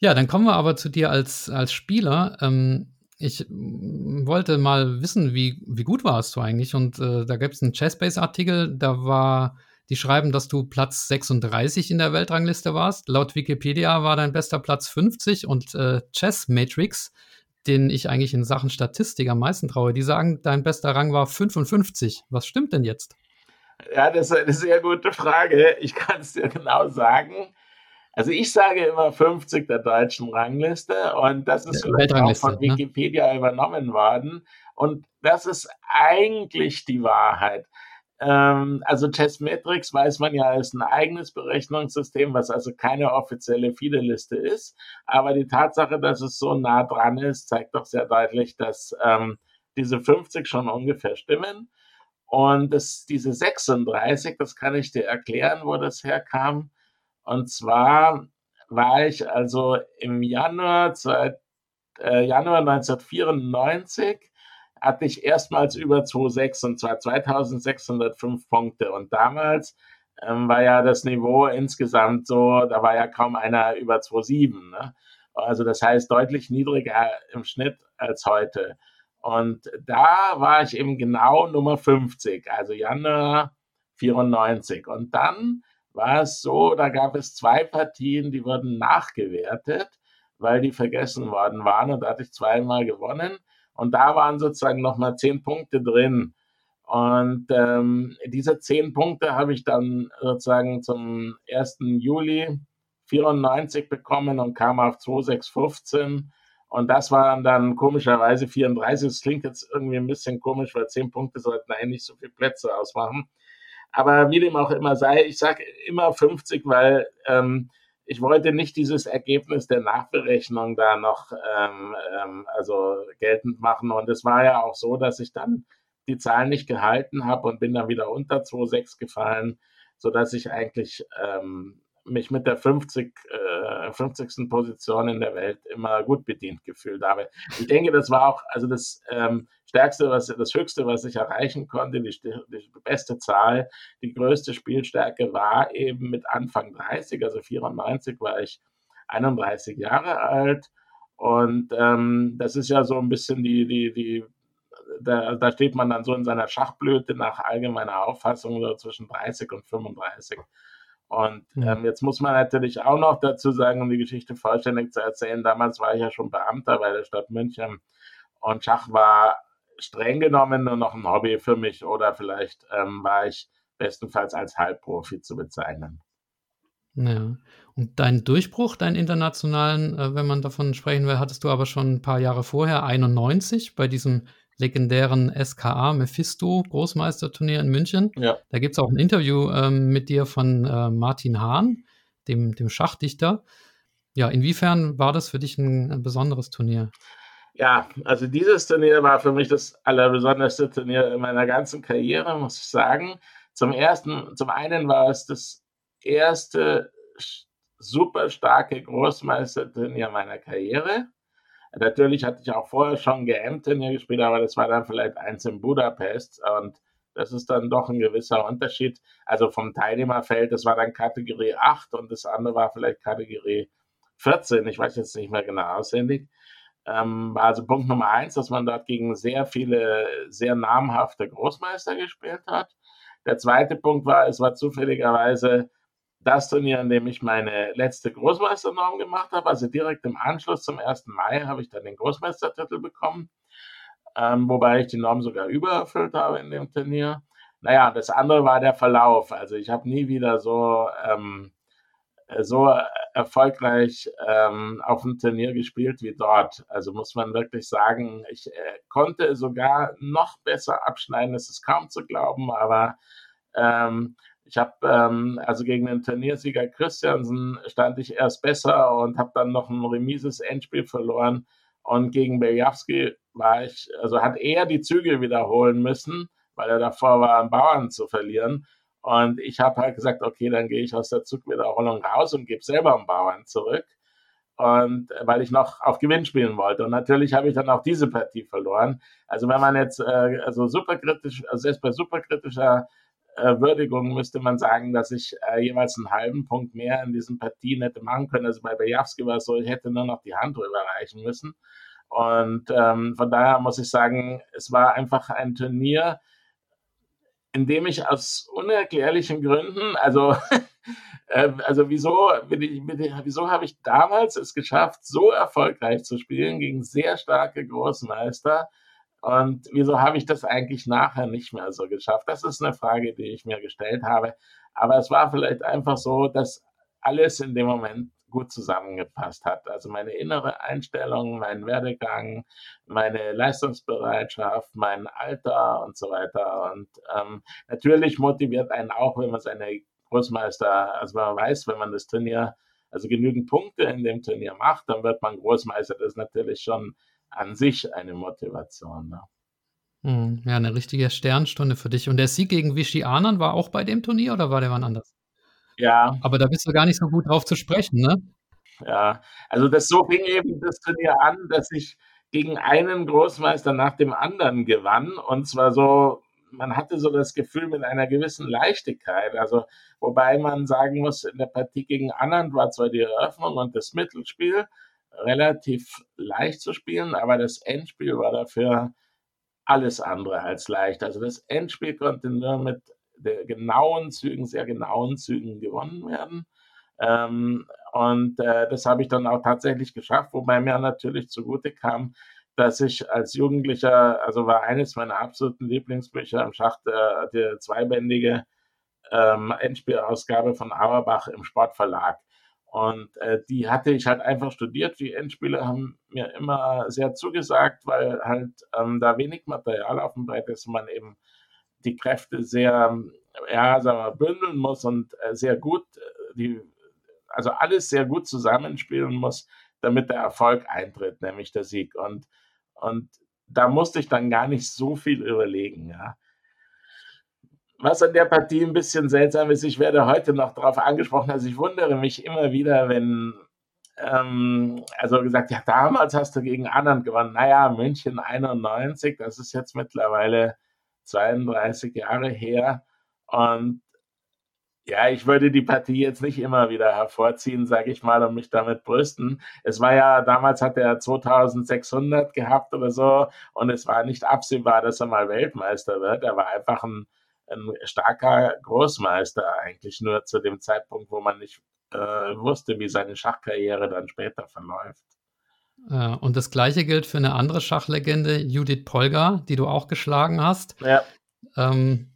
Ja, dann kommen wir aber zu dir als, als Spieler. Ähm, ich wollte mal wissen, wie, wie gut warst du eigentlich? Und äh, da gibt es einen Chessbase-Artikel, da war, die schreiben, dass du Platz 36 in der Weltrangliste warst. Laut Wikipedia war dein bester Platz 50 und äh, Chess Matrix, den ich eigentlich in Sachen Statistik am meisten traue, die sagen, dein bester Rang war 55. Was stimmt denn jetzt? Ja, das ist eine sehr gute Frage. Ich kann es dir genau sagen. Also ich sage immer 50 der deutschen Rangliste und das ist vielleicht auch von ne? Wikipedia ne? übernommen worden. Und das ist eigentlich die Wahrheit. Ähm, also Chessmetrics weiß man ja, ist ein eigenes Berechnungssystem, was also keine offizielle FIDE-Liste ist. Aber die Tatsache, dass es so nah dran ist, zeigt doch sehr deutlich, dass ähm, diese 50 schon ungefähr stimmen. Und das, diese 36, das kann ich dir erklären, wo das herkam. Und zwar war ich also im Januar, äh, Januar 1994 hatte ich erstmals über 2,6 und zwar 2605 Punkte. Und damals ähm, war ja das Niveau insgesamt so, da war ja kaum einer über 2,7. Ne? Also das heißt deutlich niedriger im Schnitt als heute. Und da war ich eben genau Nummer 50, also Januar 94. Und dann war es so, da gab es zwei Partien, die wurden nachgewertet, weil die vergessen worden waren und da hatte ich zweimal gewonnen und da waren sozusagen nochmal zehn Punkte drin. Und ähm, diese zehn Punkte habe ich dann sozusagen zum 1. Juli 94 bekommen und kam auf 2615. Und das waren dann komischerweise 34. Das klingt jetzt irgendwie ein bisschen komisch, weil zehn Punkte sollten eigentlich so viele Plätze ausmachen. Aber wie dem auch immer sei, ich sage immer 50, weil ähm, ich wollte nicht dieses Ergebnis der Nachberechnung da noch ähm, ähm, also geltend machen. Und es war ja auch so, dass ich dann die Zahlen nicht gehalten habe und bin dann wieder unter 2,6 gefallen, sodass ich eigentlich ähm, mich mit der 50, äh, 50. Position in der Welt immer gut bedient gefühlt habe. Ich denke, das war auch also das ähm, Stärkste, was das Höchste, was ich erreichen konnte, die, die, beste Zahl, die größte Spielstärke war eben mit Anfang 30, also 94 war ich 31 Jahre alt. Und ähm, das ist ja so ein bisschen die, die, die, da, da steht man dann so in seiner Schachblüte nach allgemeiner Auffassung so zwischen 30 und 35. Und ähm, jetzt muss man natürlich auch noch dazu sagen, um die Geschichte vollständig zu erzählen, damals war ich ja schon Beamter bei der Stadt München und Schach war streng genommen nur noch ein Hobby für mich oder vielleicht ähm, war ich bestenfalls als Halbprofi zu bezeichnen. Ja. Und deinen Durchbruch, deinen internationalen, äh, wenn man davon sprechen will, hattest du aber schon ein paar Jahre vorher, 91, bei diesem legendären SKA Mephisto Großmeisterturnier in München. Ja. Da gibt es auch ein Interview ähm, mit dir von äh, Martin Hahn, dem, dem Schachdichter. Ja, inwiefern war das für dich ein, ein, besonderes Turnier? Ja, also dieses Turnier war für mich das allerbesonderste Turnier in meiner ganzen Karriere, muss ich sagen. Zum ersten, zum einen war es das erste super starke Großmeisterturnier meiner Karriere. Natürlich hatte ich auch vorher schon GM-Turnier gespielt, aber das war dann vielleicht eins in Budapest und das ist dann doch ein gewisser Unterschied. Also vom Teilnehmerfeld, das war dann Kategorie 8 und das andere war vielleicht Kategorie 14. Ich weiß jetzt nicht mehr genau auswendig. Ähm, also Punkt Nummer eins, dass man dort gegen sehr viele, sehr namhafte Großmeister gespielt hat. Der zweite Punkt war, es war zufälligerweise das Turnier, in dem ich meine letzte Großmeisternorm gemacht habe. Also direkt im Anschluss zum 1. Mai habe ich dann den Großmeistertitel bekommen, ähm, wobei ich die Norm sogar übererfüllt habe in dem Turnier. Naja, das andere war der Verlauf. Also ich habe nie wieder so, ähm, so erfolgreich ähm, auf dem Turnier gespielt wie dort. Also muss man wirklich sagen, ich äh, konnte sogar noch besser abschneiden. Es ist kaum zu glauben, aber ähm, ich habe ähm, also gegen den Turniersieger Christiansen stand ich erst besser und habe dann noch ein remises Endspiel verloren. Und gegen Beljavski war ich, also hat er die Züge wiederholen müssen, weil er davor war, einen Bauern zu verlieren. Und ich habe halt gesagt, okay, dann gehe ich aus der Zugwiederholung raus und gebe selber einen Bauern zurück. Und äh, weil ich noch auf Gewinn spielen wollte. Und natürlich habe ich dann auch diese Partie verloren. Also wenn man jetzt äh, also superkritisch, also selbst bei superkritischer äh, Würdigung müsste man sagen, dass ich äh, jeweils einen halben Punkt mehr in diesen Partien hätte machen können. Also bei Bejawski war es so, ich hätte nur noch die Hand drüber reichen müssen. Und ähm, von daher muss ich sagen, es war einfach ein Turnier, in dem ich aus unerklärlichen Gründen, also, *laughs* äh, also wieso, wieso habe ich damals es geschafft, so erfolgreich zu spielen gegen sehr starke Großmeister? Und wieso habe ich das eigentlich nachher nicht mehr so geschafft? Das ist eine Frage, die ich mir gestellt habe. Aber es war vielleicht einfach so, dass alles in dem Moment gut zusammengepasst hat. Also meine innere Einstellung, mein Werdegang, meine Leistungsbereitschaft, mein Alter und so weiter. Und ähm, natürlich motiviert einen auch, wenn man seine Großmeister, also man weiß, wenn man das Turnier, also genügend Punkte in dem Turnier macht, dann wird man Großmeister. Das ist natürlich schon an sich eine Motivation. Ne? Hm, ja, eine richtige Sternstunde für dich. Und der Sieg gegen Vichy Anand war auch bei dem Turnier oder war der wann anders? Ja. Aber da bist du gar nicht so gut drauf zu sprechen, ne? Ja, also das so fing eben das Turnier an, dass ich gegen einen Großmeister nach dem anderen gewann. Und zwar so, man hatte so das Gefühl mit einer gewissen Leichtigkeit. Also, wobei man sagen muss, in der Partie gegen Anand war zwar die Eröffnung und das Mittelspiel relativ leicht zu spielen, aber das Endspiel war dafür alles andere als leicht. Also das Endspiel konnte nur mit genauen Zügen, sehr genauen Zügen gewonnen werden. Ähm, und äh, das habe ich dann auch tatsächlich geschafft, wobei mir natürlich zugute kam, dass ich als Jugendlicher, also war eines meiner absoluten Lieblingsbücher im Schach der, der zweibändige ähm, Endspielausgabe von Auerbach im Sportverlag. Und äh, die hatte ich halt einfach studiert. Die Endspiele haben mir immer sehr zugesagt, weil halt ähm, da wenig Material auf dem Brett ist, man eben die Kräfte sehr, ja, sagen wir, bündeln muss und äh, sehr gut, äh, die, also alles sehr gut zusammenspielen muss, damit der Erfolg eintritt, nämlich der Sieg. Und, und da musste ich dann gar nicht so viel überlegen, ja. Was an der Partie ein bisschen seltsam ist, ich werde heute noch darauf angesprochen, also ich wundere mich immer wieder, wenn, ähm, also gesagt, ja, damals hast du gegen Anand gewonnen. Naja, München 91, das ist jetzt mittlerweile 32 Jahre her. Und ja, ich würde die Partie jetzt nicht immer wieder hervorziehen, sage ich mal, und mich damit brüsten. Es war ja, damals hat er 2600 gehabt oder so und es war nicht absehbar, dass er mal Weltmeister wird. Er war einfach ein, ein starker Großmeister eigentlich nur zu dem Zeitpunkt, wo man nicht äh, wusste, wie seine Schachkarriere dann später verläuft. Äh, und das gleiche gilt für eine andere Schachlegende, Judith Polgar, die du auch geschlagen hast. Ja. Ähm,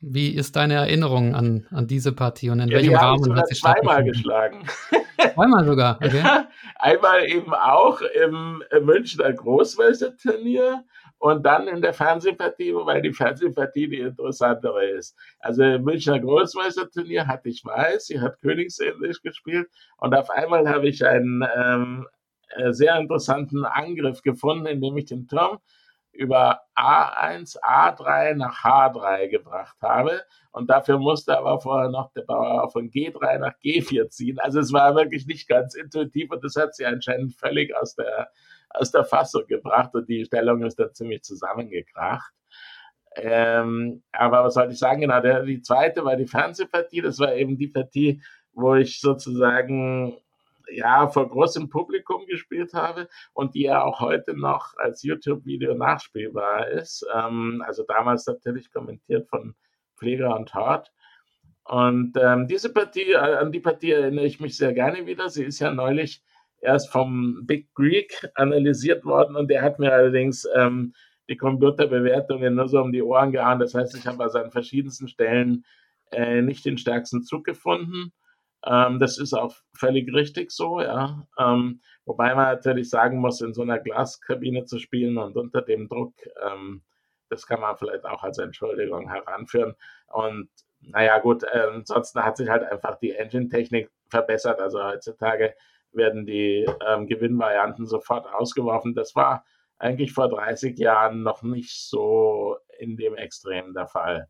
wie ist deine Erinnerung an, an diese Partie und in ja, welchem Rahmen hat sie zweimal geschlagen? *laughs* Zweimal sogar, *laughs* okay. Ja, einmal eben auch im Münchner Großmeisterturnier und dann in der Fernsehpartie, wobei die Fernsehpartie die interessantere ist. Also im Münchner Großmeisterturnier hatte ich weiß, sie hat Königsenglisch gespielt und auf einmal habe ich einen ähm, äh, sehr interessanten Angriff gefunden, indem ich den Turm über A1, A3 nach H3 gebracht habe. Und dafür musste aber vorher noch der Bauer von G3 nach G4 ziehen. Also es war wirklich nicht ganz intuitiv und das hat sie anscheinend völlig aus der, aus der Fassung gebracht und die Stellung ist dann ziemlich zusammengekracht. Ähm, aber was sollte ich sagen? Genau, der, die zweite war die Fernsehpartie. Das war eben die Partie, wo ich sozusagen ja, vor großem Publikum gespielt habe und die ja auch heute noch als YouTube-Video nachspielbar ist. Ähm, also damals natürlich kommentiert von Pfleger und Hart. Und ähm, diese Partie, äh, an die Partie erinnere ich mich sehr gerne wieder. Sie ist ja neulich erst vom Big Greek analysiert worden und der hat mir allerdings ähm, die Computerbewertungen nur so um die Ohren gehauen. Das heißt, ich habe also an verschiedensten Stellen äh, nicht den stärksten Zug gefunden. Ähm, das ist auch völlig richtig so, ja. Ähm, wobei man natürlich sagen muss, in so einer Glaskabine zu spielen und unter dem Druck, ähm, das kann man vielleicht auch als Entschuldigung heranführen. Und naja, gut, äh, ansonsten hat sich halt einfach die Engine-Technik verbessert. Also heutzutage werden die ähm, Gewinnvarianten sofort ausgeworfen. Das war eigentlich vor 30 Jahren noch nicht so in dem Extrem der Fall.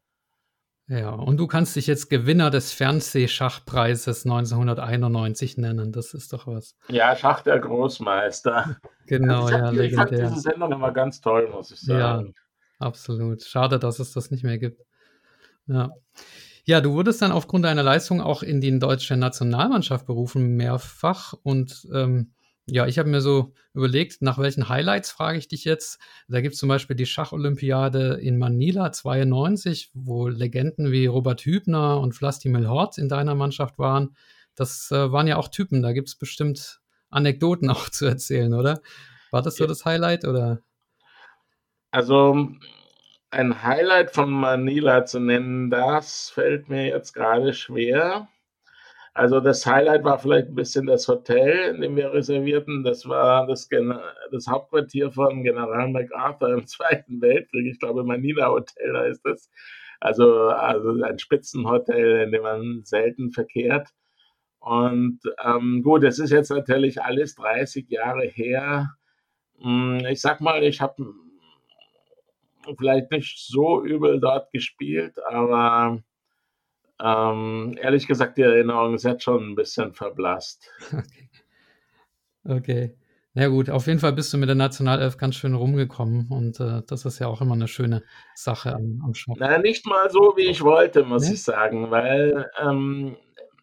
Ja, und du kannst dich jetzt Gewinner des Fernsehschachpreises 1991 nennen. Das ist doch was. Ja, Schach der Großmeister. Genau, also ja, legendär. Ich fand diese Sendung immer ganz toll, muss ich sagen. Ja, absolut. Schade, dass es das nicht mehr gibt. Ja. Ja, du wurdest dann aufgrund deiner Leistung auch in die deutsche Nationalmannschaft berufen, mehrfach. Und ähm, Ja, ich habe mir so überlegt, nach welchen Highlights frage ich dich jetzt. Da gibt es zum Beispiel die Schacholympiade in Manila 92, wo Legenden wie Robert Hübner und Vlastimil Hort in deiner Mannschaft waren. Das äh, waren ja auch Typen, da gibt es bestimmt Anekdoten *laughs* auch zu erzählen, oder? War das so das Highlight oder? Also ein Highlight von Manila zu nennen, das fällt mir jetzt gerade schwer. Also das Highlight war vielleicht ein bisschen das Hotel, in dem wir reservierten. Das war das, das Hauptquartier von General MacArthur im *laughs* Zweiten Weltkrieg. Ich glaube, Manila Hotel da ist das. Also, also ein Spitzenhotel, in dem man selten verkehrt. Und ähm, gut, es ist jetzt natürlich alles 30 Jahre her. Hm, ich sag mal, ich habe vielleicht nicht so übel dort gespielt, aber ähm, ehrlich gesagt, die Erinnerung ist jetzt schon ein bisschen verblasst. Okay. *laughs* okay. Na gut, auf jeden Fall bist du mit der Nationalelf ganz schön rumgekommen und äh, das ist ja auch immer eine schöne Sache am, am Schach. Na, nicht mal so, wie ich wollte, muss nee? ich sagen, weil ähm,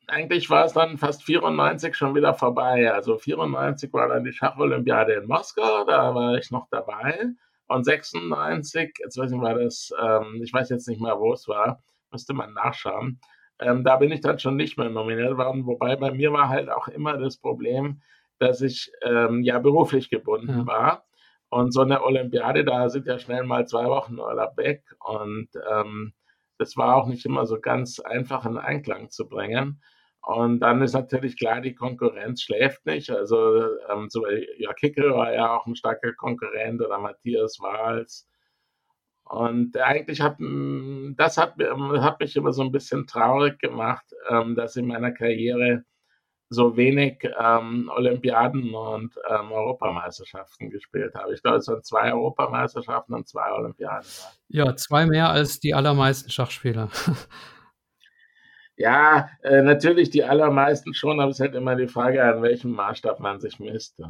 eigentlich war es dann fast 94 schon wieder vorbei. Also 94 war dann die Schacholympiade in Moskau, da war ich noch dabei. Und 96, jetzt weiß ich, war das, ähm, ich weiß jetzt nicht mehr, wo es war, müsste man nachschauen. Ähm, da bin ich dann schon nicht mehr nominiert worden, wobei bei mir war halt auch immer das Problem, dass ich ähm, ja beruflich gebunden ja. war. Und so eine Olympiade, da sind ja schnell mal zwei Wochen Urlaub weg. Und ähm, das war auch nicht immer so ganz einfach in Einklang zu bringen. Und dann ist natürlich klar, die Konkurrenz schläft nicht. Also ähm, so, ja, Kickel war ja auch ein starker Konkurrent oder Matthias Wahls und eigentlich hat hm, das hat, hat mich immer so ein bisschen traurig gemacht, ähm, dass in meiner Karriere so wenig ähm, Olympiaden und ähm, Europameisterschaften gespielt habe. Ich glaube, es waren zwei Europameisterschaften und zwei Olympiaden. Ja, zwei mehr als die allermeisten Schachspieler. *laughs* ja, äh, natürlich die allermeisten schon, aber es ist halt immer die Frage, an welchem Maßstab man sich misst. Ja.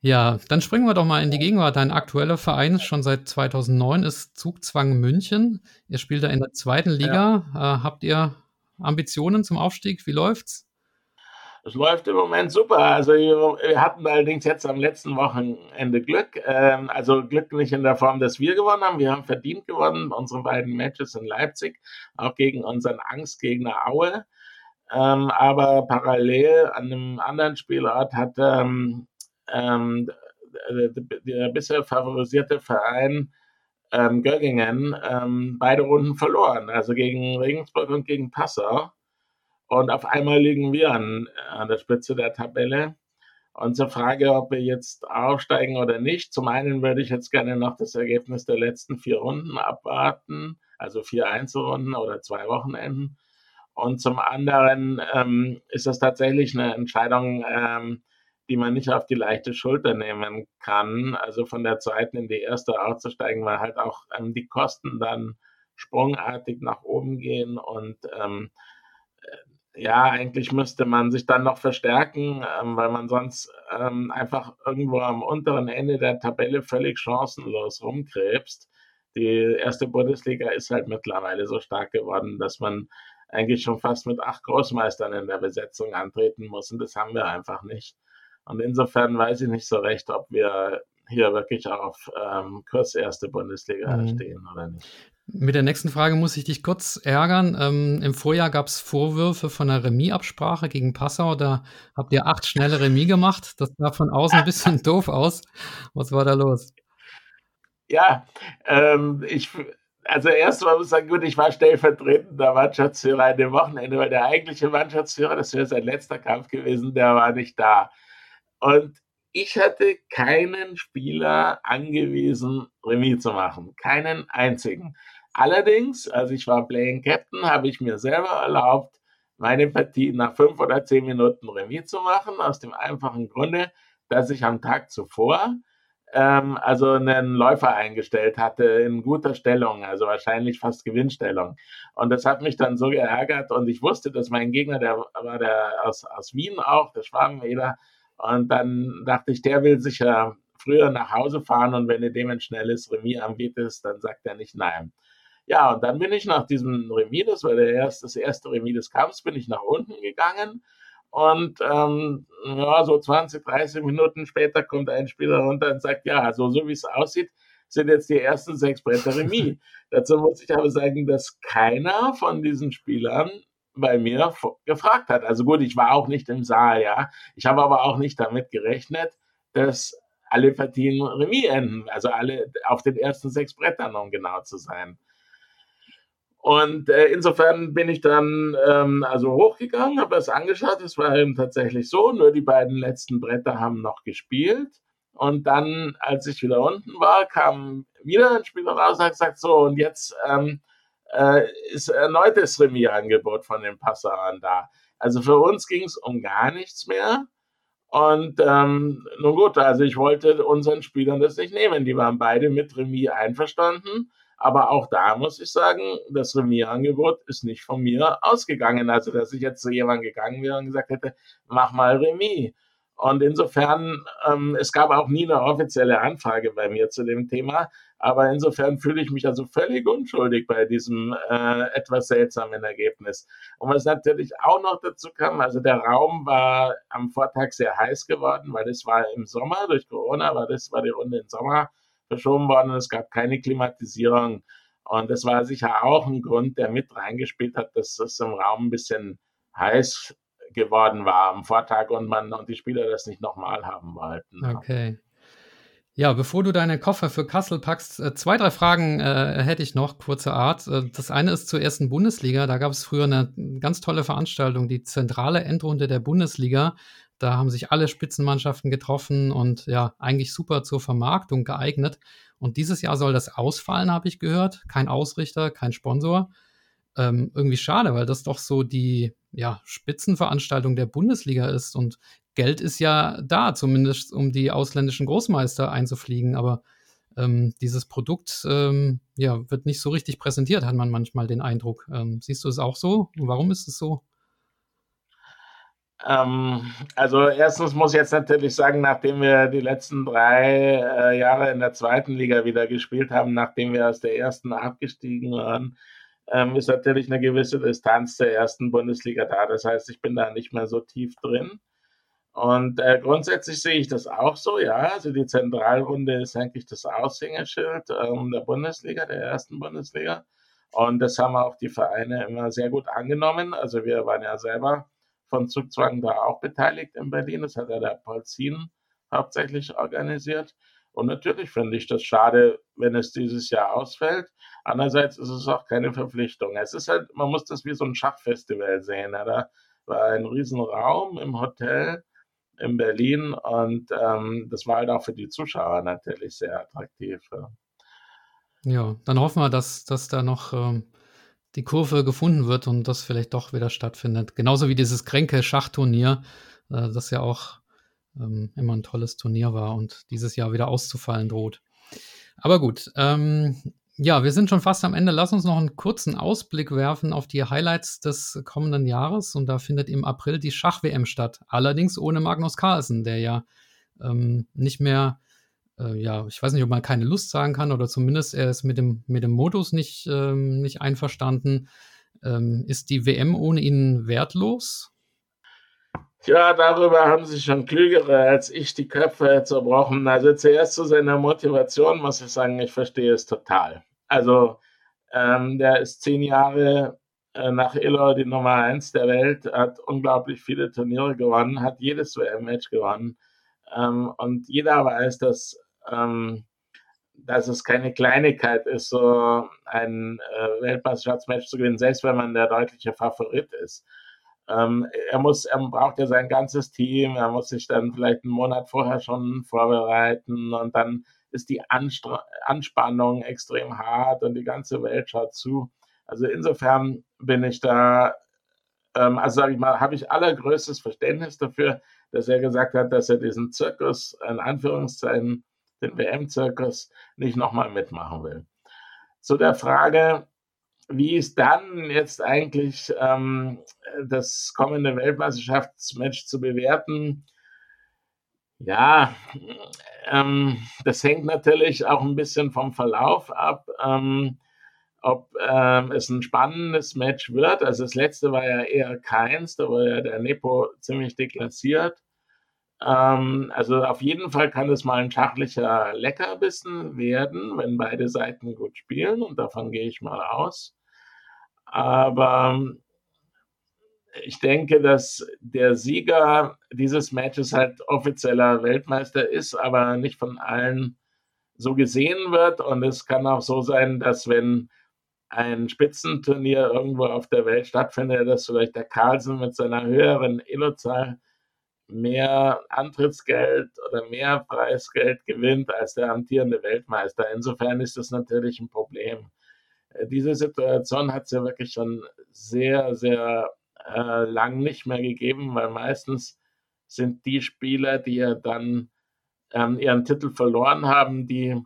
Ja, dann springen wir doch mal in die Gegenwart. Dein aktueller Verein schon seit 2009 ist Zugzwang München. Ihr spielt da in der zweiten Liga. Ja. Äh, habt ihr Ambitionen zum Aufstieg? Wie läuft's? Es läuft im Moment super. Also wir hatten allerdings jetzt am letzten Wochenende Glück. Ähm, also Glück nicht in der Form, dass wir gewonnen haben. Wir haben verdient gewonnen. Unsere beiden Matches in Leipzig, auch gegen unseren Angstgegner Aue. Ähm, aber parallel an einem anderen Spielort hat ähm, der bisher favorisierte Verein Göggingen beide Runden verloren, also gegen Regensburg und gegen Passau. Und auf einmal liegen wir an, an der Spitze der Tabelle. Und zur Frage, ob wir jetzt aufsteigen oder nicht, zum einen würde ich jetzt gerne noch das Ergebnis der letzten vier Runden abwarten, also vier Einzelrunden oder zwei Wochenenden. Und zum anderen ähm, ist das tatsächlich eine Entscheidung, ähm, die man nicht auf die leichte Schulter nehmen kann. Also von der zweiten in die erste aufzusteigen, weil halt auch ähm, die Kosten dann sprungartig nach oben gehen und ähm, äh, ja, eigentlich müsste man sich dann noch verstärken, ähm, weil man sonst ähm, einfach irgendwo am unteren Ende der Tabelle völlig chancenlos rumkrebst. Die erste Bundesliga ist halt mittlerweile so stark geworden, dass man eigentlich schon fast mit acht Großmeistern in der Besetzung antreten muss und das haben wir einfach nicht. Und insofern weiß ich nicht so recht, ob wir hier wirklich auf ähm, Kurs erste Bundesliga mhm. stehen oder nicht. Mit der nächsten Frage muss ich dich kurz ärgern. Ähm, Im Vorjahr gab es Vorwürfe von einer Remis-Absprache gegen Passau. Da habt ihr acht schnelle Remis gemacht. Das sah von außen ein bisschen *laughs* doof aus. Was war da los? Ja, ähm, ich, also erst mal muss ich sagen, gut, ich war stellvertretender Mannschaftsführer an dem Wochenende, weil der eigentliche Mannschaftsführer, das wäre sein letzter Kampf gewesen, der war nicht da. Und ich hatte keinen Spieler angewiesen, Remis zu machen. Keinen einzigen. Allerdings, als ich war Playing Captain, habe ich mir selber erlaubt, meine Partie nach fünf oder zehn Minuten Remis zu machen, aus dem einfachen Grunde, dass ich am Tag zuvor ähm, also einen Läufer eingestellt hatte in guter Stellung, also wahrscheinlich fast Gewinnstellung. Und das hat mich dann so geärgert und ich wusste, dass mein Gegner, der war der aus, aus Wien auch, der Schwabenwähler, und dann dachte ich, der will sicher früher nach Hause fahren und wenn du dem ein schnelles Remis anbietest, dann sagt er nicht nein. Ja, und dann bin ich nach diesem Remis, das war der erste, das erste Remis des Kampfs, bin ich nach unten gegangen Und ähm, ja, so 20, 30 Minuten später kommt ein Spieler runter und sagt, ja, also so wie es aussieht, sind jetzt die ersten sechs Bretter Remis. *laughs* Dazu muss ich aber sagen, dass keiner von diesen Spielern bei mir gefragt hat. Also gut, ich war auch nicht im Saal, ja. Ich habe aber auch nicht damit gerechnet, dass alle Partien Remis enden, also alle auf den ersten sechs Brettern, um genau zu sein. Und äh, insofern bin ich dann ähm, also hochgegangen, habe es angeschaut. Es war eben tatsächlich so, nur die beiden letzten Bretter haben noch gespielt. Und dann, als ich wieder unten war, kam wieder ein Spieler raus und hat gesagt, so, und jetzt ähm, äh, ist erneutes Remis-Angebot von den Passern da. Also für uns ging es um gar nichts mehr. Und ähm, nun gut, also ich wollte unseren Spielern das nicht nehmen. Die waren beide mit Remis einverstanden. Aber auch da muss ich sagen, das Remis-Angebot ist nicht von mir ausgegangen. Also, dass ich jetzt zu jemandem gegangen wäre und gesagt hätte, mach mal Remis. Und insofern, ähm, es gab auch nie eine offizielle Anfrage bei mir zu dem Thema, aber insofern fühle ich mich also völlig unschuldig bei diesem äh, etwas seltsamen Ergebnis. Und was natürlich auch noch dazu kam, also der Raum war am Vortag sehr heiß geworden, weil es war im Sommer, durch Corona war das, war die Runde im Sommer verschoben worden und es gab keine Klimatisierung. Und das war sicher auch ein Grund, der mit reingespielt hat, dass es im Raum ein bisschen heiß geworden war am Vortag und man und die Spieler das nicht nochmal haben wollten. Okay. Ja, bevor du deine Koffer für Kassel packst, äh, zwei, drei Fragen äh, hätte ich noch, kurze Art. Äh, das eine ist zur ersten Bundesliga. Da gab es früher eine ganz tolle Veranstaltung, die zentrale Endrunde der Bundesliga. Da haben sich alle Spitzenmannschaften getroffen und ja, eigentlich super zur Vermarktung geeignet. Und dieses Jahr soll das ausfallen, habe ich gehört. Kein Ausrichter, kein Sponsor. Ähm, irgendwie schade, weil das doch so die ja, Spitzenveranstaltung der Bundesliga ist. Und Geld ist ja da, zumindest um die ausländischen Großmeister einzufliegen. Aber ähm, dieses Produkt ähm, ja, wird nicht so richtig präsentiert, hat man manchmal den Eindruck. Ähm, siehst du es auch so? Warum ist es so? Ähm, also erstens muss ich jetzt natürlich sagen, nachdem wir die letzten drei äh, Jahre in der zweiten Liga wieder gespielt haben, nachdem wir aus der ersten abgestiegen waren, ähm, ist natürlich eine gewisse Distanz zur ersten Bundesliga da. Das heißt, ich bin da nicht mehr so tief drin. Und äh, grundsätzlich sehe ich das auch so, ja. Also die Zentralrunde ist eigentlich das Aushängeschild ähm, der Bundesliga, der ersten Bundesliga. Und das haben auch die Vereine immer sehr gut angenommen. Also wir waren ja selber von Zugzwang da auch beteiligt in Berlin. Das hat ja der Polzin hauptsächlich organisiert. Und natürlich finde ich das schade, wenn es dieses Jahr ausfällt. Andererseits ist es auch keine Verpflichtung. Es ist halt, man muss das wie so ein Schachfestival sehen. Da war ein Riesenraum im Hotel in Berlin und ähm, das war halt auch für die Zuschauer natürlich sehr attraktiv. Ja, ja dann hoffen wir, dass, dass da noch ähm, die Kurve gefunden wird und das vielleicht doch wieder stattfindet. Genauso wie dieses Kränke-Schachturnier, äh, das ja auch ähm, immer ein tolles Turnier war und dieses Jahr wieder auszufallen droht. Aber gut, ähm, ja, wir sind schon fast am Ende. Lass uns noch einen kurzen Ausblick werfen auf die Highlights des kommenden Jahres. Und da findet im April die Schach-WM statt. Allerdings ohne Magnus Carlsen, der ja ähm, nicht mehr, äh, ja, ich weiß nicht, ob man keine Lust sagen kann oder zumindest er ist mit dem, mit dem Modus nicht, ähm, nicht einverstanden. Ähm, ist die WM ohne ihn wertlos? Ja, darüber haben sich schon Klügere als ich die Köpfe zerbrochen. Also zuerst zu seiner Motivation muss ich sagen, ich verstehe es total. Also ähm, der ist zehn Jahre äh, nach Ilor die Nummer eins der Welt, hat unglaublich viele Turniere gewonnen, hat jedes WM-Match gewonnen. Ähm, und jeder weiß, dass, ähm, dass es keine Kleinigkeit ist, so ein äh, Weltmeisterschaftsmatch zu gewinnen, selbst wenn man der deutliche Favorit ist. Ähm, er muss, er braucht ja sein ganzes Team, er muss sich dann vielleicht einen Monat vorher schon vorbereiten und dann ist die Anstra Anspannung extrem hart und die ganze Welt schaut zu. Also insofern bin ich da, ähm, also sage ich mal, habe ich allergrößtes Verständnis dafür, dass er gesagt hat, dass er diesen Zirkus, in Anführungszeichen, den WM-Zirkus, nicht nochmal mitmachen will. Zu der Frage, wie ist dann jetzt eigentlich ähm, das kommende Weltmeisterschaftsmatch zu bewerten? Ja, ähm, das hängt natürlich auch ein bisschen vom Verlauf ab. Ähm, ob ähm, es ein spannendes Match wird. Also das letzte war ja eher keins, da war ja der Nepo ziemlich deklassiert. Ähm, also auf jeden Fall kann es mal ein schachlicher Leckerbissen werden, wenn beide Seiten gut spielen und davon gehe ich mal aus. Aber ich denke, dass der Sieger dieses Matches halt offizieller Weltmeister ist, aber nicht von allen so gesehen wird. Und es kann auch so sein, dass wenn ein Spitzenturnier irgendwo auf der Welt stattfindet, dass vielleicht der Carlsen mit seiner höheren Elozahl mehr Antrittsgeld oder mehr Preisgeld gewinnt als der amtierende Weltmeister. Insofern ist das natürlich ein Problem. Äh, diese Situation hat es ja wirklich schon sehr, sehr äh, lang nicht mehr gegeben, weil meistens sind die Spieler, die ja dann ähm, ihren Titel verloren haben, die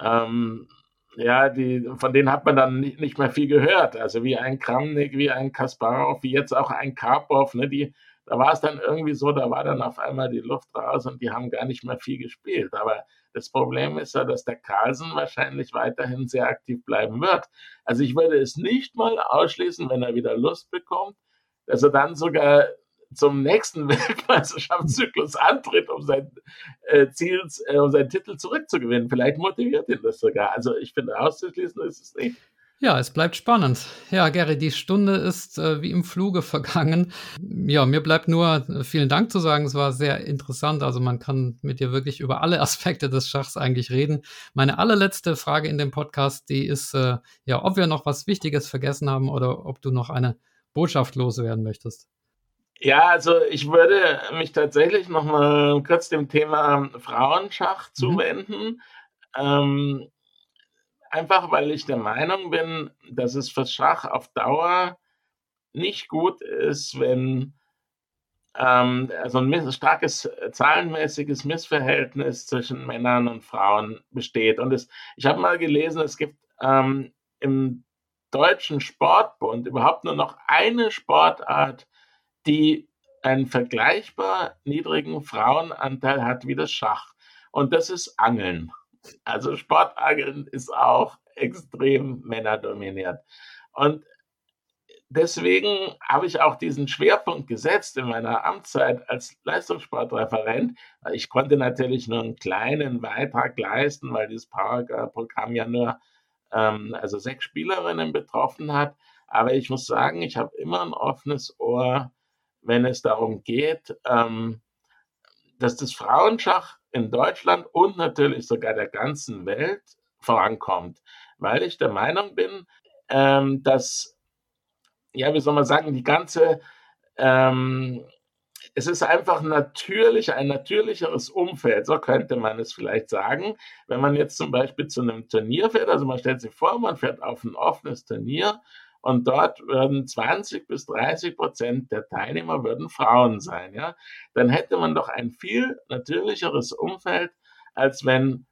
ähm, ja, die, von denen hat man dann nicht, nicht mehr viel gehört. Also wie ein Kramnik, wie ein Kasparov, wie jetzt auch ein Karpov, ne, die, da war es dann irgendwie so, da war dann auf einmal die Luft raus und die haben gar nicht mehr viel gespielt. Aber das Problem ist ja, dass der Carlsen wahrscheinlich weiterhin sehr aktiv bleiben wird. Also ich würde es nicht mal ausschließen, wenn er wieder Lust bekommt, dass er dann sogar zum nächsten *laughs* Weltmeisterschaftszyklus antritt, um sein äh, Ziel, äh, um seinen Titel zurückzugewinnen. Vielleicht motiviert ihn das sogar. Also ich finde, auszuschließen ist es nicht. Ja, es bleibt spannend. Ja, Gary, die Stunde ist äh, wie im Fluge vergangen. Ja, mir bleibt nur äh, vielen Dank zu sagen. Es war sehr interessant. Also man kann mit dir wirklich über alle *laughs* Aspekte des Schachs eigentlich reden. Meine allerletzte Frage in dem Podcast, die ist, äh, ja, ob wir noch was Wichtiges vergessen haben oder ob du noch eine Botschaft loswerden möchtest. Ja, also ich würde mich tatsächlich noch mal kurz dem Thema Frauenschach mhm. zuwenden. Ähm, einfach weil ich der Meinung bin, dass es für Schach auf Dauer nicht gut ist, wenn ähm, also ein starkes zahlenmäßiges Missverhältnis zwischen Männern und Frauen besteht. Und es, ich habe mal gelesen, es gibt ähm, im deutschen Sportbund überhaupt nur noch eine Sportart, die einen vergleichbar niedrigen Frauenanteil hat wie das Schach. Und das ist Angeln. Also Sportangeln ist auch extrem männerdominiert. Und deswegen habe ich auch diesen Schwerpunkt gesetzt in meiner Amtszeit als Leistungssportreferent. Ich konnte natürlich nur einen kleinen Beitrag leisten, weil dieses Powergirl-Programm ja nur ähm, also sechs Spielerinnen betroffen hat. Aber ich muss sagen, ich habe immer ein offenes Ohr wenn es darum geht, ähm, dass das Frauenschach in Deutschland und natürlich sogar der ganzen Welt vorankommt, weil ich der Meinung bin, ähm, dass, ja, wie soll man sagen, die ganze, ähm, es ist einfach natürlich, ein natürlicheres Umfeld, so könnte man es vielleicht sagen. Wenn man jetzt zum Beispiel zu einem Turnier fährt, also man stellt sich vor, man fährt auf ein offenes Turnier und dort würden 20 bis 30 Prozent der Teilnehmer würden Frauen sein, ja. Dann hätte man doch ein viel natürlicheres Umfeld, als wenn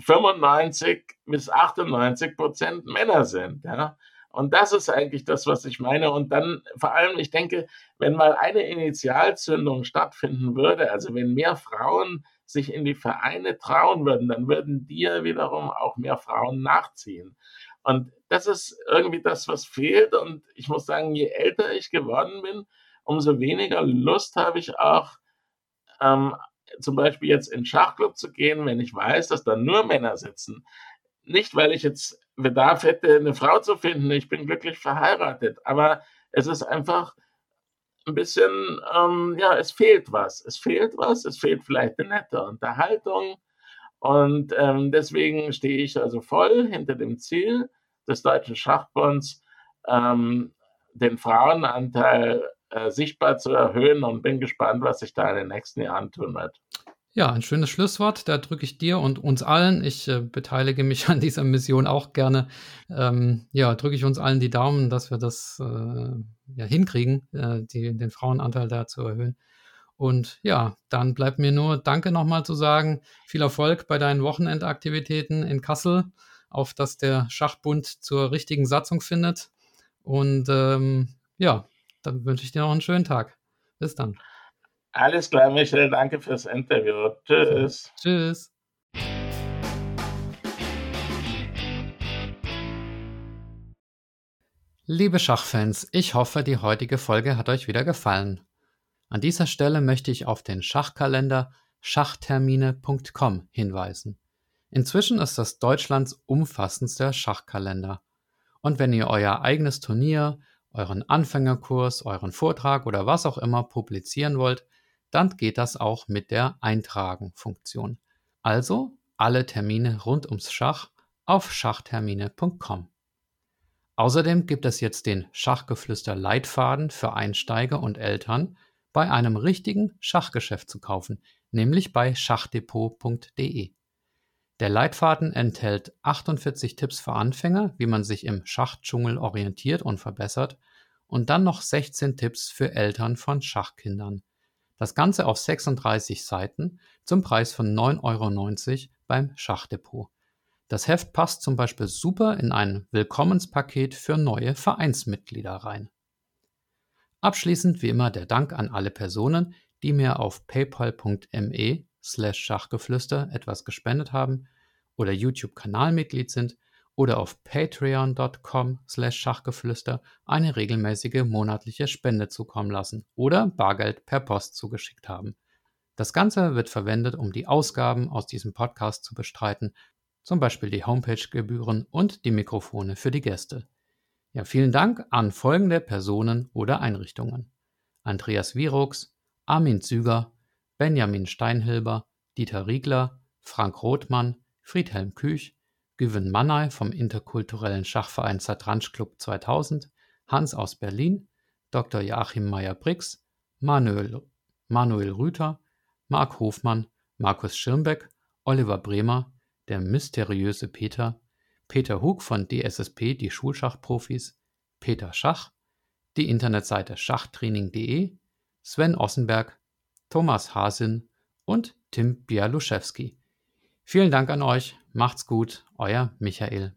95 bis 98 Prozent Männer sind, ja. Und das ist eigentlich das, was ich meine. Und dann vor allem, ich denke, wenn mal eine Initialzündung stattfinden würde, also wenn mehr Frauen sich in die Vereine trauen würden, dann würden ja wiederum auch mehr Frauen nachziehen. Und das ist irgendwie das, was fehlt. Und ich muss sagen, je älter ich geworden bin, umso weniger Lust habe ich auch, ähm, zum Beispiel jetzt in Schachclub zu gehen, wenn ich weiß, dass da nur Männer sitzen. Nicht, weil ich jetzt Bedarf hätte, eine Frau zu finden. Ich bin glücklich verheiratet. Aber es ist einfach ein bisschen, ähm, ja, es fehlt was. Es fehlt was. Es fehlt vielleicht eine nette Unterhaltung. Und ähm, deswegen stehe ich also voll hinter dem Ziel des Deutschen Schachbunds, ähm, den Frauenanteil äh, sichtbar zu erhöhen und bin gespannt, was sich da in den nächsten Jahren tun wird. Ja, ein schönes Schlusswort. Da drücke ich dir und uns allen. Ich äh, beteilige mich *laughs* an dieser Mission auch gerne. Ähm, ja, drücke ich uns allen die Daumen, dass wir das äh, ja, hinkriegen, äh, die, den Frauenanteil da zu erhöhen. Und ja, dann bleibt mir nur Danke nochmal zu sagen. Viel Erfolg bei deinen Wochenendaktivitäten in Kassel, auf dass der Schachbund zur richtigen Satzung findet. Und ähm, ja, dann wünsche ich dir noch einen schönen Tag. Bis dann. Alles klar, Michael. Danke fürs Interview. Tschüss. Tschüss. Liebe Schachfans, ich hoffe, die heutige Folge hat euch wieder gefallen. An dieser Stelle möchte ich auf den Schachkalender schachtermine.com hinweisen. Inzwischen ist das Deutschlands umfassendster Schachkalender. Und wenn ihr euer eigenes Turnier, euren Anfängerkurs, euren Vortrag oder was auch immer publizieren wollt, dann geht das auch mit der Eintragen-Funktion. Also alle Termine rund ums Schach auf schachtermine.com. Außerdem gibt es jetzt den Schachgeflüster Leitfaden für Einsteiger und Eltern bei einem richtigen Schachgeschäft zu kaufen, nämlich bei schachdepot.de. Der Leitfaden enthält 48 Tipps für Anfänger, wie man sich im Schachdschungel orientiert und verbessert, und dann noch 16 Tipps für Eltern von Schachkindern. Das Ganze auf 36 Seiten zum Preis von 9,90 Euro beim Schachdepot. Das Heft passt zum Beispiel super in ein Willkommenspaket für neue Vereinsmitglieder rein. Abschließend wie immer der Dank an alle Personen, die mir auf paypal.me slash Schachgeflüster etwas gespendet haben oder YouTube-Kanalmitglied sind oder auf patreon.com slash Schachgeflüster eine regelmäßige monatliche Spende zukommen lassen oder Bargeld per Post zugeschickt haben. Das Ganze wird verwendet, um die Ausgaben aus diesem Podcast zu bestreiten zum Beispiel die Homepage-Gebühren und die Mikrofone für die Gäste. Ja, vielen Dank an folgende Personen oder Einrichtungen. Andreas Virux, Armin Züger, Benjamin Steinhilber, Dieter Riegler, Frank Rothmann, Friedhelm Küch, Güven Mannay vom interkulturellen Schachverein Zatransch Club 2000, Hans aus Berlin, Dr. Joachim Meyer-Brix, Manuel, Manuel Rüther, Marc Hofmann, Markus Schirmbeck, Oliver Bremer, der mysteriöse Peter, Peter Hug von DSSP Die Schulschachprofis, Peter Schach, die Internetseite schachtraining.de, Sven Ossenberg, Thomas Hasin und Tim Bialuszewski. Vielen Dank an euch, macht's gut, euer Michael.